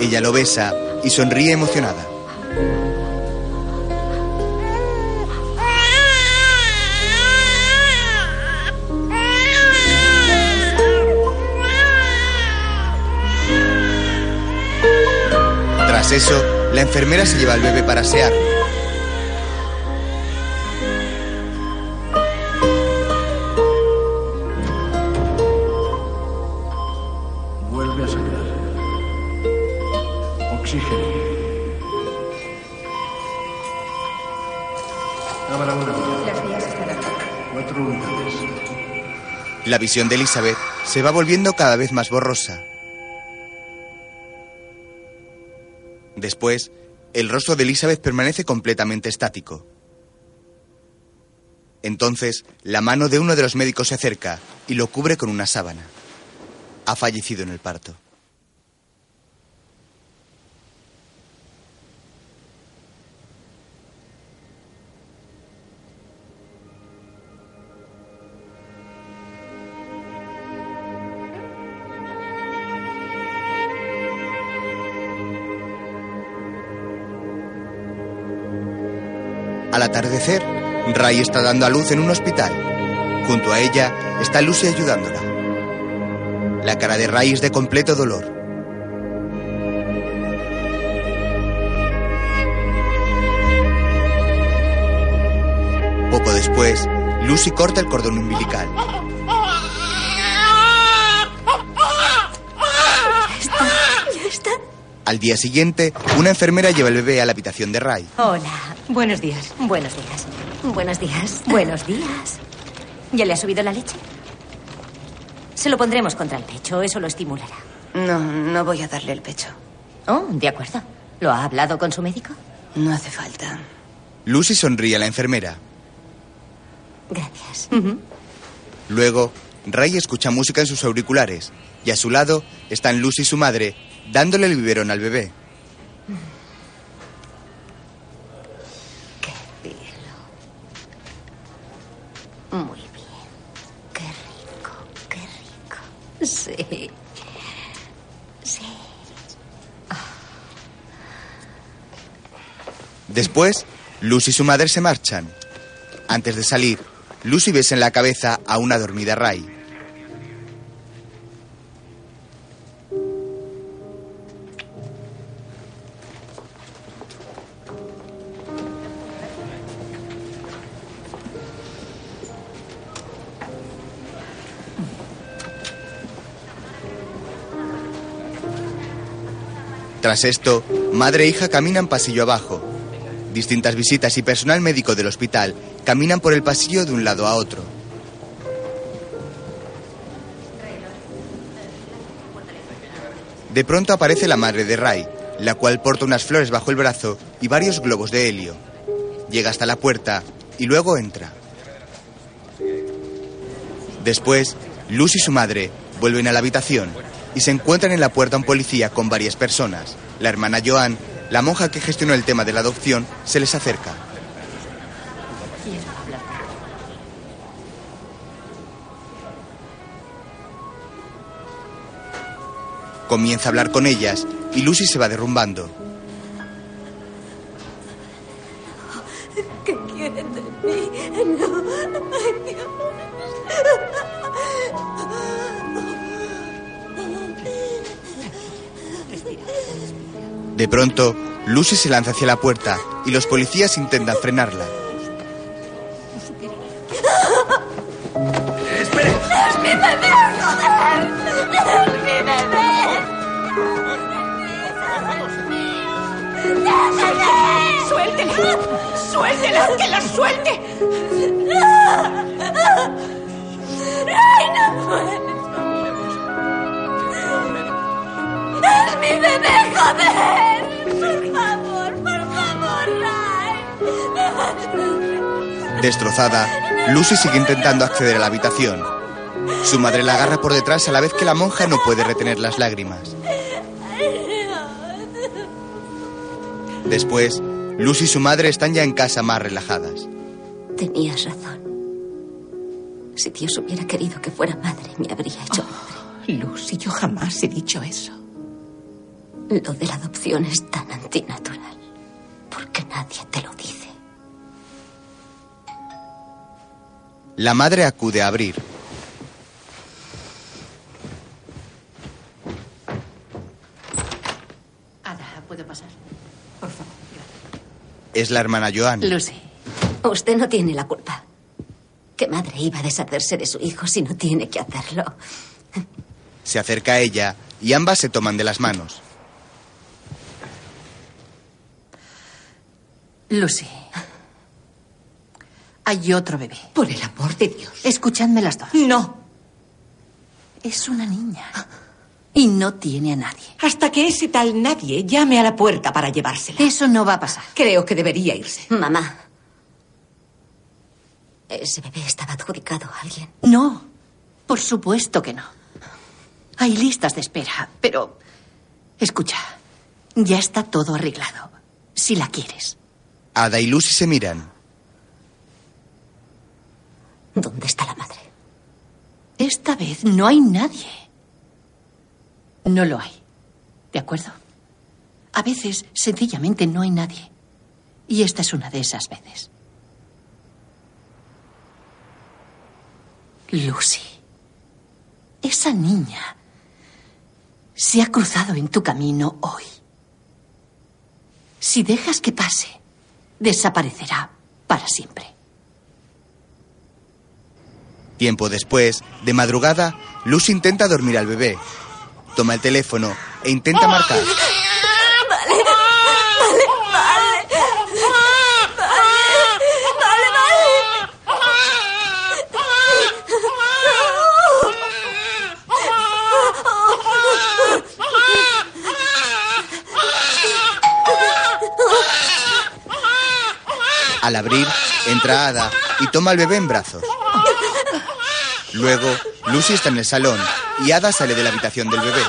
Ella lo besa y sonríe emocionada. Tras eso, la enfermera se lleva al bebé para asearlo. La visión de Elizabeth se va volviendo cada vez más borrosa. Después, el rostro de Elizabeth permanece completamente estático. Entonces, la mano de uno de los médicos se acerca y lo cubre con una sábana. Ha fallecido en el parto. Atardecer, Ray está dando a luz en un hospital. Junto a ella está Lucy ayudándola. La cara de Ray es de completo dolor. Poco después, Lucy corta el cordón umbilical. Al día siguiente, una enfermera lleva el bebé a la habitación de Ray. Hola. Buenos días. Buenos días. Buenos días. Buenos días. ¿Ya le ha subido la leche? Se lo pondremos contra el pecho, eso lo estimulará. No, no voy a darle el pecho. Oh, de acuerdo. ¿Lo ha hablado con su médico? No hace falta. Lucy sonríe a la enfermera. Gracias. Luego, Ray escucha música en sus auriculares y a su lado están Lucy y su madre dándole el biberón al bebé. Sí. Sí. Después, Lucy y su madre se marchan. Antes de salir, Lucy besa en la cabeza a una dormida Ray. Tras esto, madre e hija caminan pasillo abajo. Distintas visitas y personal médico del hospital caminan por el pasillo de un lado a otro. De pronto aparece la madre de Ray, la cual porta unas flores bajo el brazo y varios globos de helio. Llega hasta la puerta y luego entra. Después, Luz y su madre vuelven a la habitación y se encuentran en la puerta un policía con varias personas. La hermana Joan, la monja que gestionó el tema de la adopción, se les acerca. Comienza a hablar con ellas y Lucy se va derrumbando. De pronto, Lucy se lanza hacia la puerta y los policías intentan frenarla. Destrozada, Lucy sigue intentando acceder a la habitación. Su madre la agarra por detrás a la vez que la monja no puede retener las lágrimas. Después, Lucy y su madre están ya en casa más relajadas. Tenías razón. Si Dios hubiera querido que fuera madre, me habría hecho madre. Lucy, yo jamás he dicho eso. Lo de la adopción es tan antinatural. La madre acude a abrir. Ada, ¿puedo pasar? Por favor. Es la hermana Joan. Lucy. Usted no tiene la culpa. ¿Qué madre iba a deshacerse de su hijo si no tiene que hacerlo? Se acerca a ella y ambas se toman de las manos. Lucy. Hay otro bebé. Por el amor de Dios. Escuchadme las dos. No. Es una niña. Y no tiene a nadie. Hasta que ese tal nadie llame a la puerta para llevársela. Eso no va a pasar. Creo que debería irse. Mamá. Ese bebé estaba adjudicado a alguien. No. Por supuesto que no. Hay listas de espera, pero... Escucha. Ya está todo arreglado. Si la quieres. Ada y Lucy se miran. ¿Dónde está la madre? Esta vez no hay nadie. No lo hay. ¿De acuerdo? A veces sencillamente no hay nadie. Y esta es una de esas veces. Lucy, esa niña se ha cruzado en tu camino hoy. Si dejas que pase, desaparecerá para siempre. Tiempo después, de madrugada, Lucy intenta dormir al bebé. Toma el teléfono e intenta marcar. Vale, vale, vale. Vale, vale, Al abrir, entra Ada y toma al bebé en brazos. Luego, Lucy está en el salón y Ada sale de la habitación del bebé.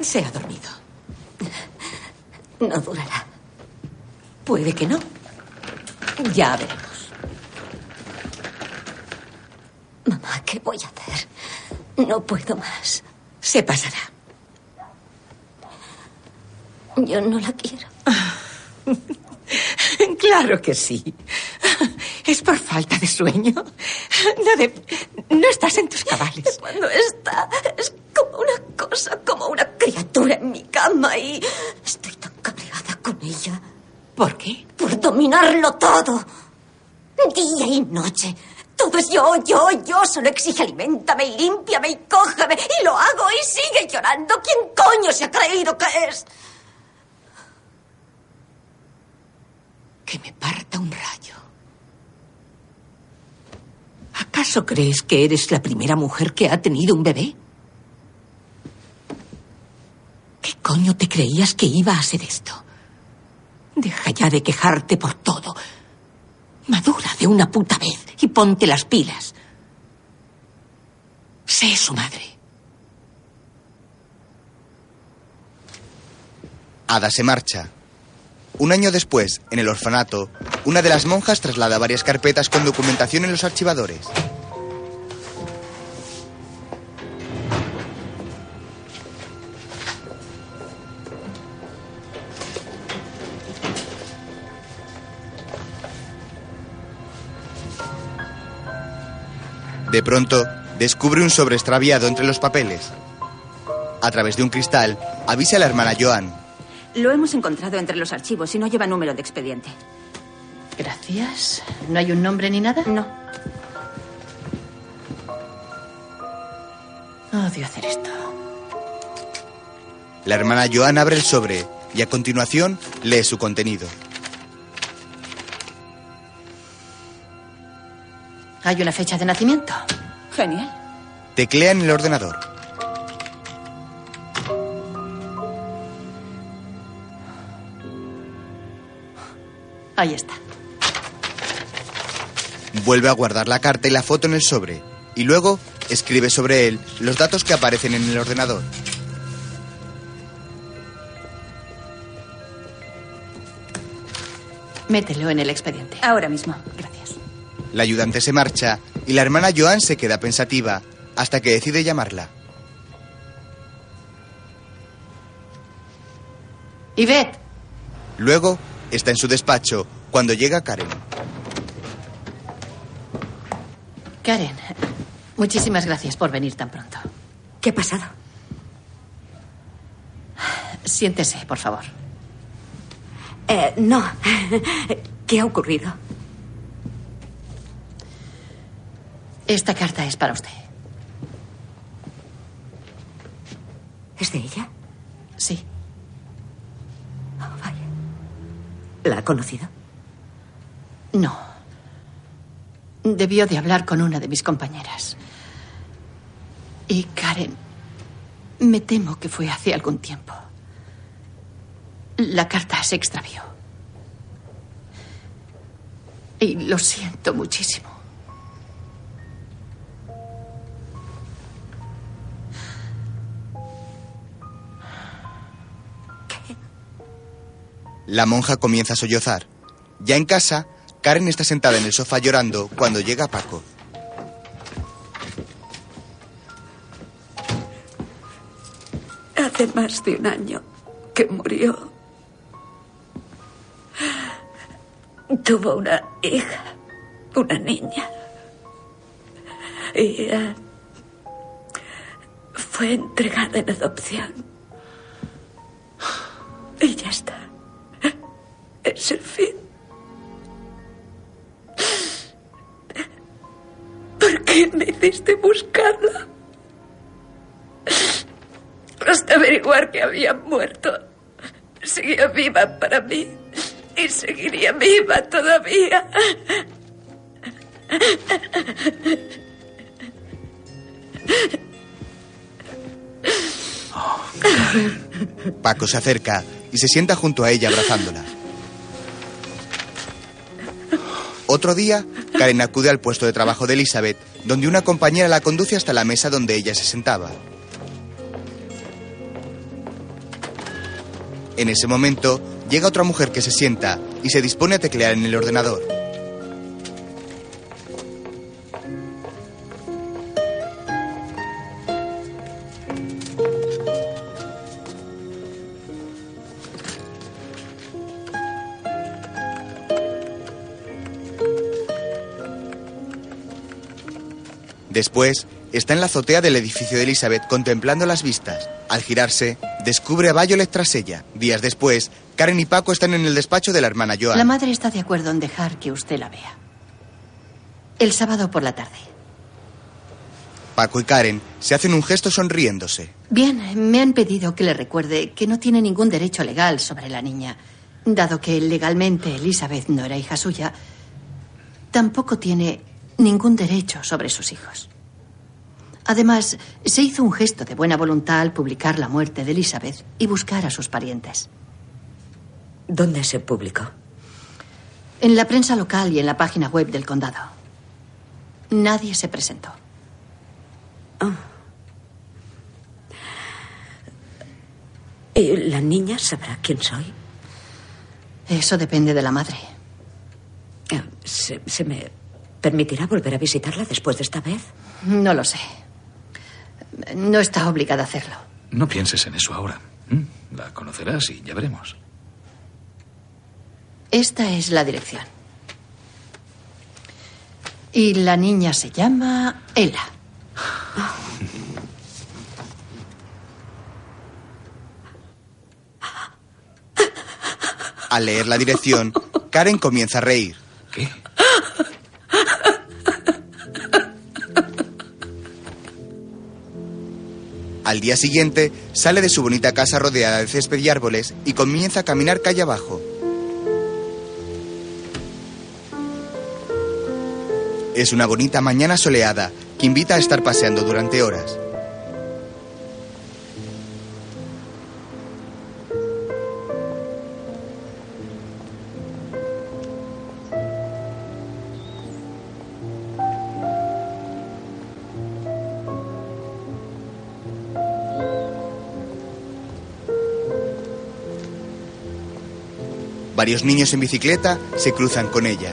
Se ha dormido. No durará. Puede que no. Ya veremos. Mamá, ¿qué voy a hacer? No puedo más. Se pasará. Yo no la quiero. Claro que sí. Es por falta de sueño. No, de- no estás en tus cabales. Cuando está, es como una cosa, como una criatura en mi cama y estoy tan cabreada con ella. ¿Por qué? Por dominarlo todo. Día y noche. Todo es yo, yo, yo. Solo exige alimentame y límpiame y cógeme. Y lo hago y sigue llorando. ¿Quién coño se ha creído que es? Que me parta un rayo. ¿Acaso crees que eres la primera mujer que ha tenido un bebé? ¿Qué coño te creías que iba a ser esto? Deja ya de quejarte por todo. Madura de una puta vez y ponte las pilas. Sé su madre. Ada se marcha. Un año después, en el orfanato, una de las monjas traslada varias carpetas con documentación en los archivadores. De pronto, descubre un sobre extraviado entre los papeles. A través de un cristal, avisa a la hermana Joan. Lo hemos encontrado entre los archivos y no lleva número de expediente. Gracias. ¿No hay un nombre ni nada? No. Odio hacer esto. La hermana Joan abre el sobre y a continuación lee su contenido. ¿Hay una fecha de nacimiento? Genial. Teclea en el ordenador. Ahí está. Vuelve a guardar la carta y la foto en el sobre y luego escribe sobre él los datos que aparecen en el ordenador. Mételo en el expediente. Ahora mismo. Gracias. La ayudante se marcha y la hermana Joan se queda pensativa hasta que decide llamarla. Yvette, Luego está en su despacho cuando llega Karen. Karen, muchísimas gracias por venir tan pronto. ¿Qué ha pasado? Siéntese, por favor. Eh, no. ¿Qué ha ocurrido? Esta carta es para usted. ¿Es de ella? Sí. Oh, vaya. ¿La ha conocido? No. Debió de hablar con una de mis compañeras. Y Karen, me temo que fue hace algún tiempo. La carta se extravió. Y lo siento muchísimo. La monja comienza a sollozar. Ya en casa, Karen está sentada en el sofá llorando cuando llega Paco. Hace más de un año que murió. tuvo una hija, una niña. Y eh, fue entregada en adopción. Es el fin. ¿Por qué me hiciste buscarla? Hasta averiguar que había muerto. Seguía viva para mí y seguiría viva todavía. Paco se acerca y se sienta junto a ella abrazándola. Otro día, Karen acude al puesto de trabajo de Elizabeth, donde una compañera la conduce hasta la mesa donde ella se sentaba. En ese momento, llega otra mujer que se sienta y se dispone a teclear en el ordenador. Después, está en la azotea del edificio de Elizabeth contemplando las vistas. Al girarse, descubre a Violet tras ella. Días después, Karen y Paco están en el despacho de la hermana Joan. La madre está de acuerdo en dejar que usted la vea. El sábado por la tarde. Paco y Karen se hacen un gesto sonriéndose. Bien, me han pedido que le recuerde que no tiene ningún derecho legal sobre la niña. Dado que legalmente Elizabeth no era hija suya, tampoco tiene ningún derecho sobre sus hijos. Además, se hizo un gesto de buena voluntad al publicar la muerte de Elizabeth y buscar a sus parientes. ¿Dónde se publicó? En la prensa local y en la página web del condado. Nadie se presentó. ¿Y la niña sabrá quién soy? Eso depende de la madre. Eh, ¿Se, se me permitirá volver a visitarla después de esta vez? No lo sé. No está obligada a hacerlo. No pienses en eso ahora. ¿Mm? La conocerás y ya veremos. Esta es la dirección. Y la niña se llama Ella. Al leer la dirección, Karen comienza a reír. ¿Qué? Al día siguiente, sale de su bonita casa rodeada de césped y árboles y comienza a caminar calle abajo. Es una bonita mañana soleada que invita a estar paseando durante horas. Varios niños en bicicleta se cruzan con ella.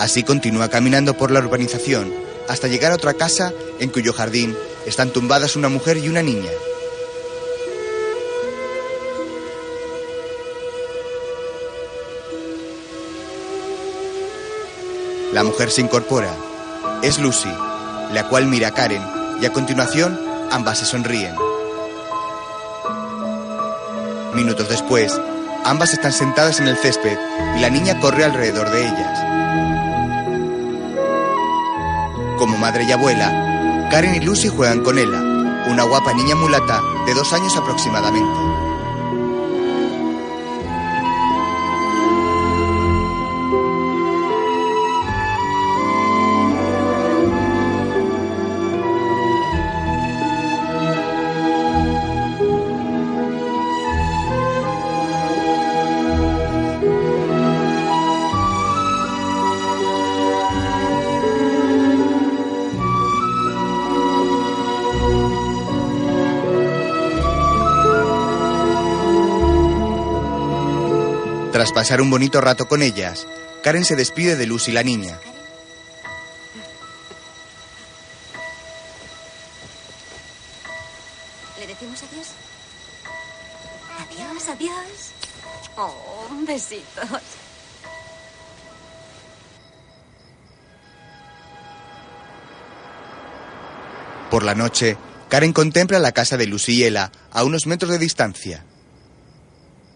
Así continúa caminando por la urbanización hasta llegar a otra casa en cuyo jardín están tumbadas una mujer y una niña. La mujer se incorpora. Es Lucy, la cual mira a Karen y a continuación ambas se sonríen. Minutos después, ambas están sentadas en el césped y la niña corre alrededor de ellas. Como madre y abuela, Karen y Lucy juegan con Ella, una guapa niña mulata de dos años aproximadamente. Tras pasar un bonito rato con ellas, Karen se despide de Lucy la niña. ¿Le decimos adiós? Adiós, adiós. Oh, besitos. Por la noche, Karen contempla la casa de Lucy y Ella a unos metros de distancia.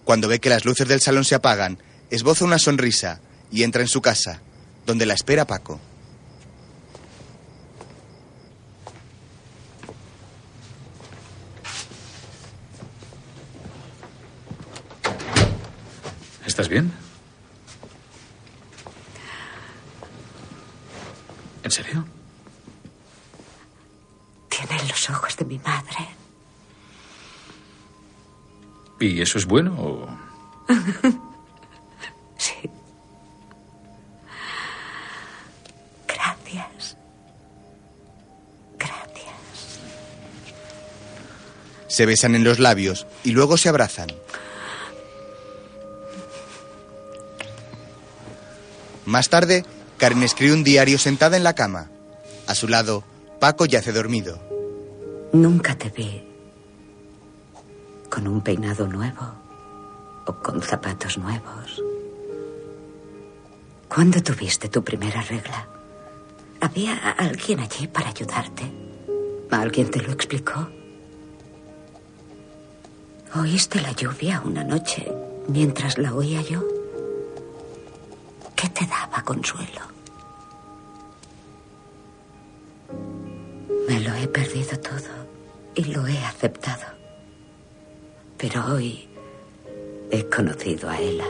Cuando ve que las luces del salón se apagan, esboza una sonrisa y entra en su casa, donde la espera Paco. ¿Estás bien? ¿En serio? ¿Y eso es bueno o...? sí. Gracias. Gracias. Se besan en los labios y luego se abrazan. Más tarde, Karen escribe un diario sentada en la cama. A su lado, Paco yace dormido. Nunca te vi un peinado nuevo o con zapatos nuevos. ¿Cuándo tuviste tu primera regla? ¿Había alguien allí para ayudarte? ¿Alguien te lo explicó? ¿Oíste la lluvia una noche mientras la oía yo? ¿Qué te daba consuelo? Me lo he perdido todo y lo he aceptado. Pero hoy he conocido a Ella.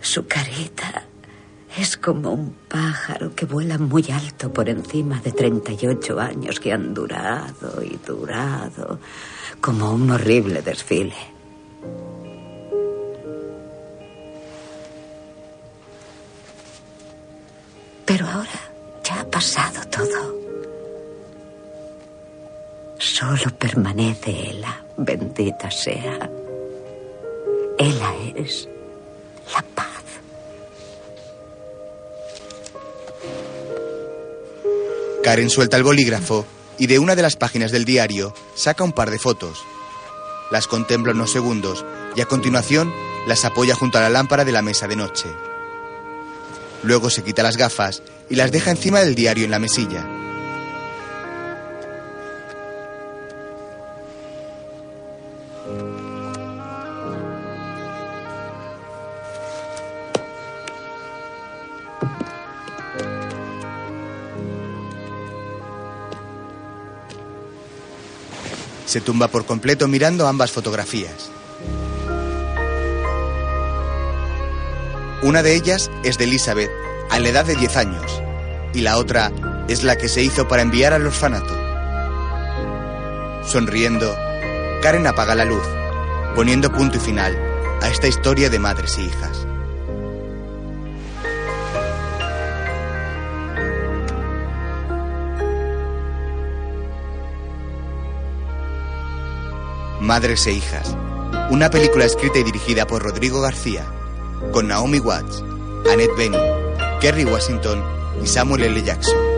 Su carita es como un pájaro que vuela muy alto por encima de 38 años que han durado y durado, como un horrible desfile. Pero ahora ya ha pasado todo. Solo permanece Ella, bendita sea. Ella es la paz. Karen suelta el bolígrafo y de una de las páginas del diario saca un par de fotos. Las contempla unos segundos y a continuación las apoya junto a la lámpara de la mesa de noche. Luego se quita las gafas y las deja encima del diario en la mesilla. Se tumba por completo mirando ambas fotografías. Una de ellas es de Elizabeth, a la edad de 10 años, y la otra es la que se hizo para enviar al orfanato. Sonriendo, Karen apaga la luz, poniendo punto y final a esta historia de madres e hijas. Madres e hijas, una película escrita y dirigida por Rodrigo García, con Naomi Watts, Annette Bening, Kerry Washington y Samuel L. Jackson.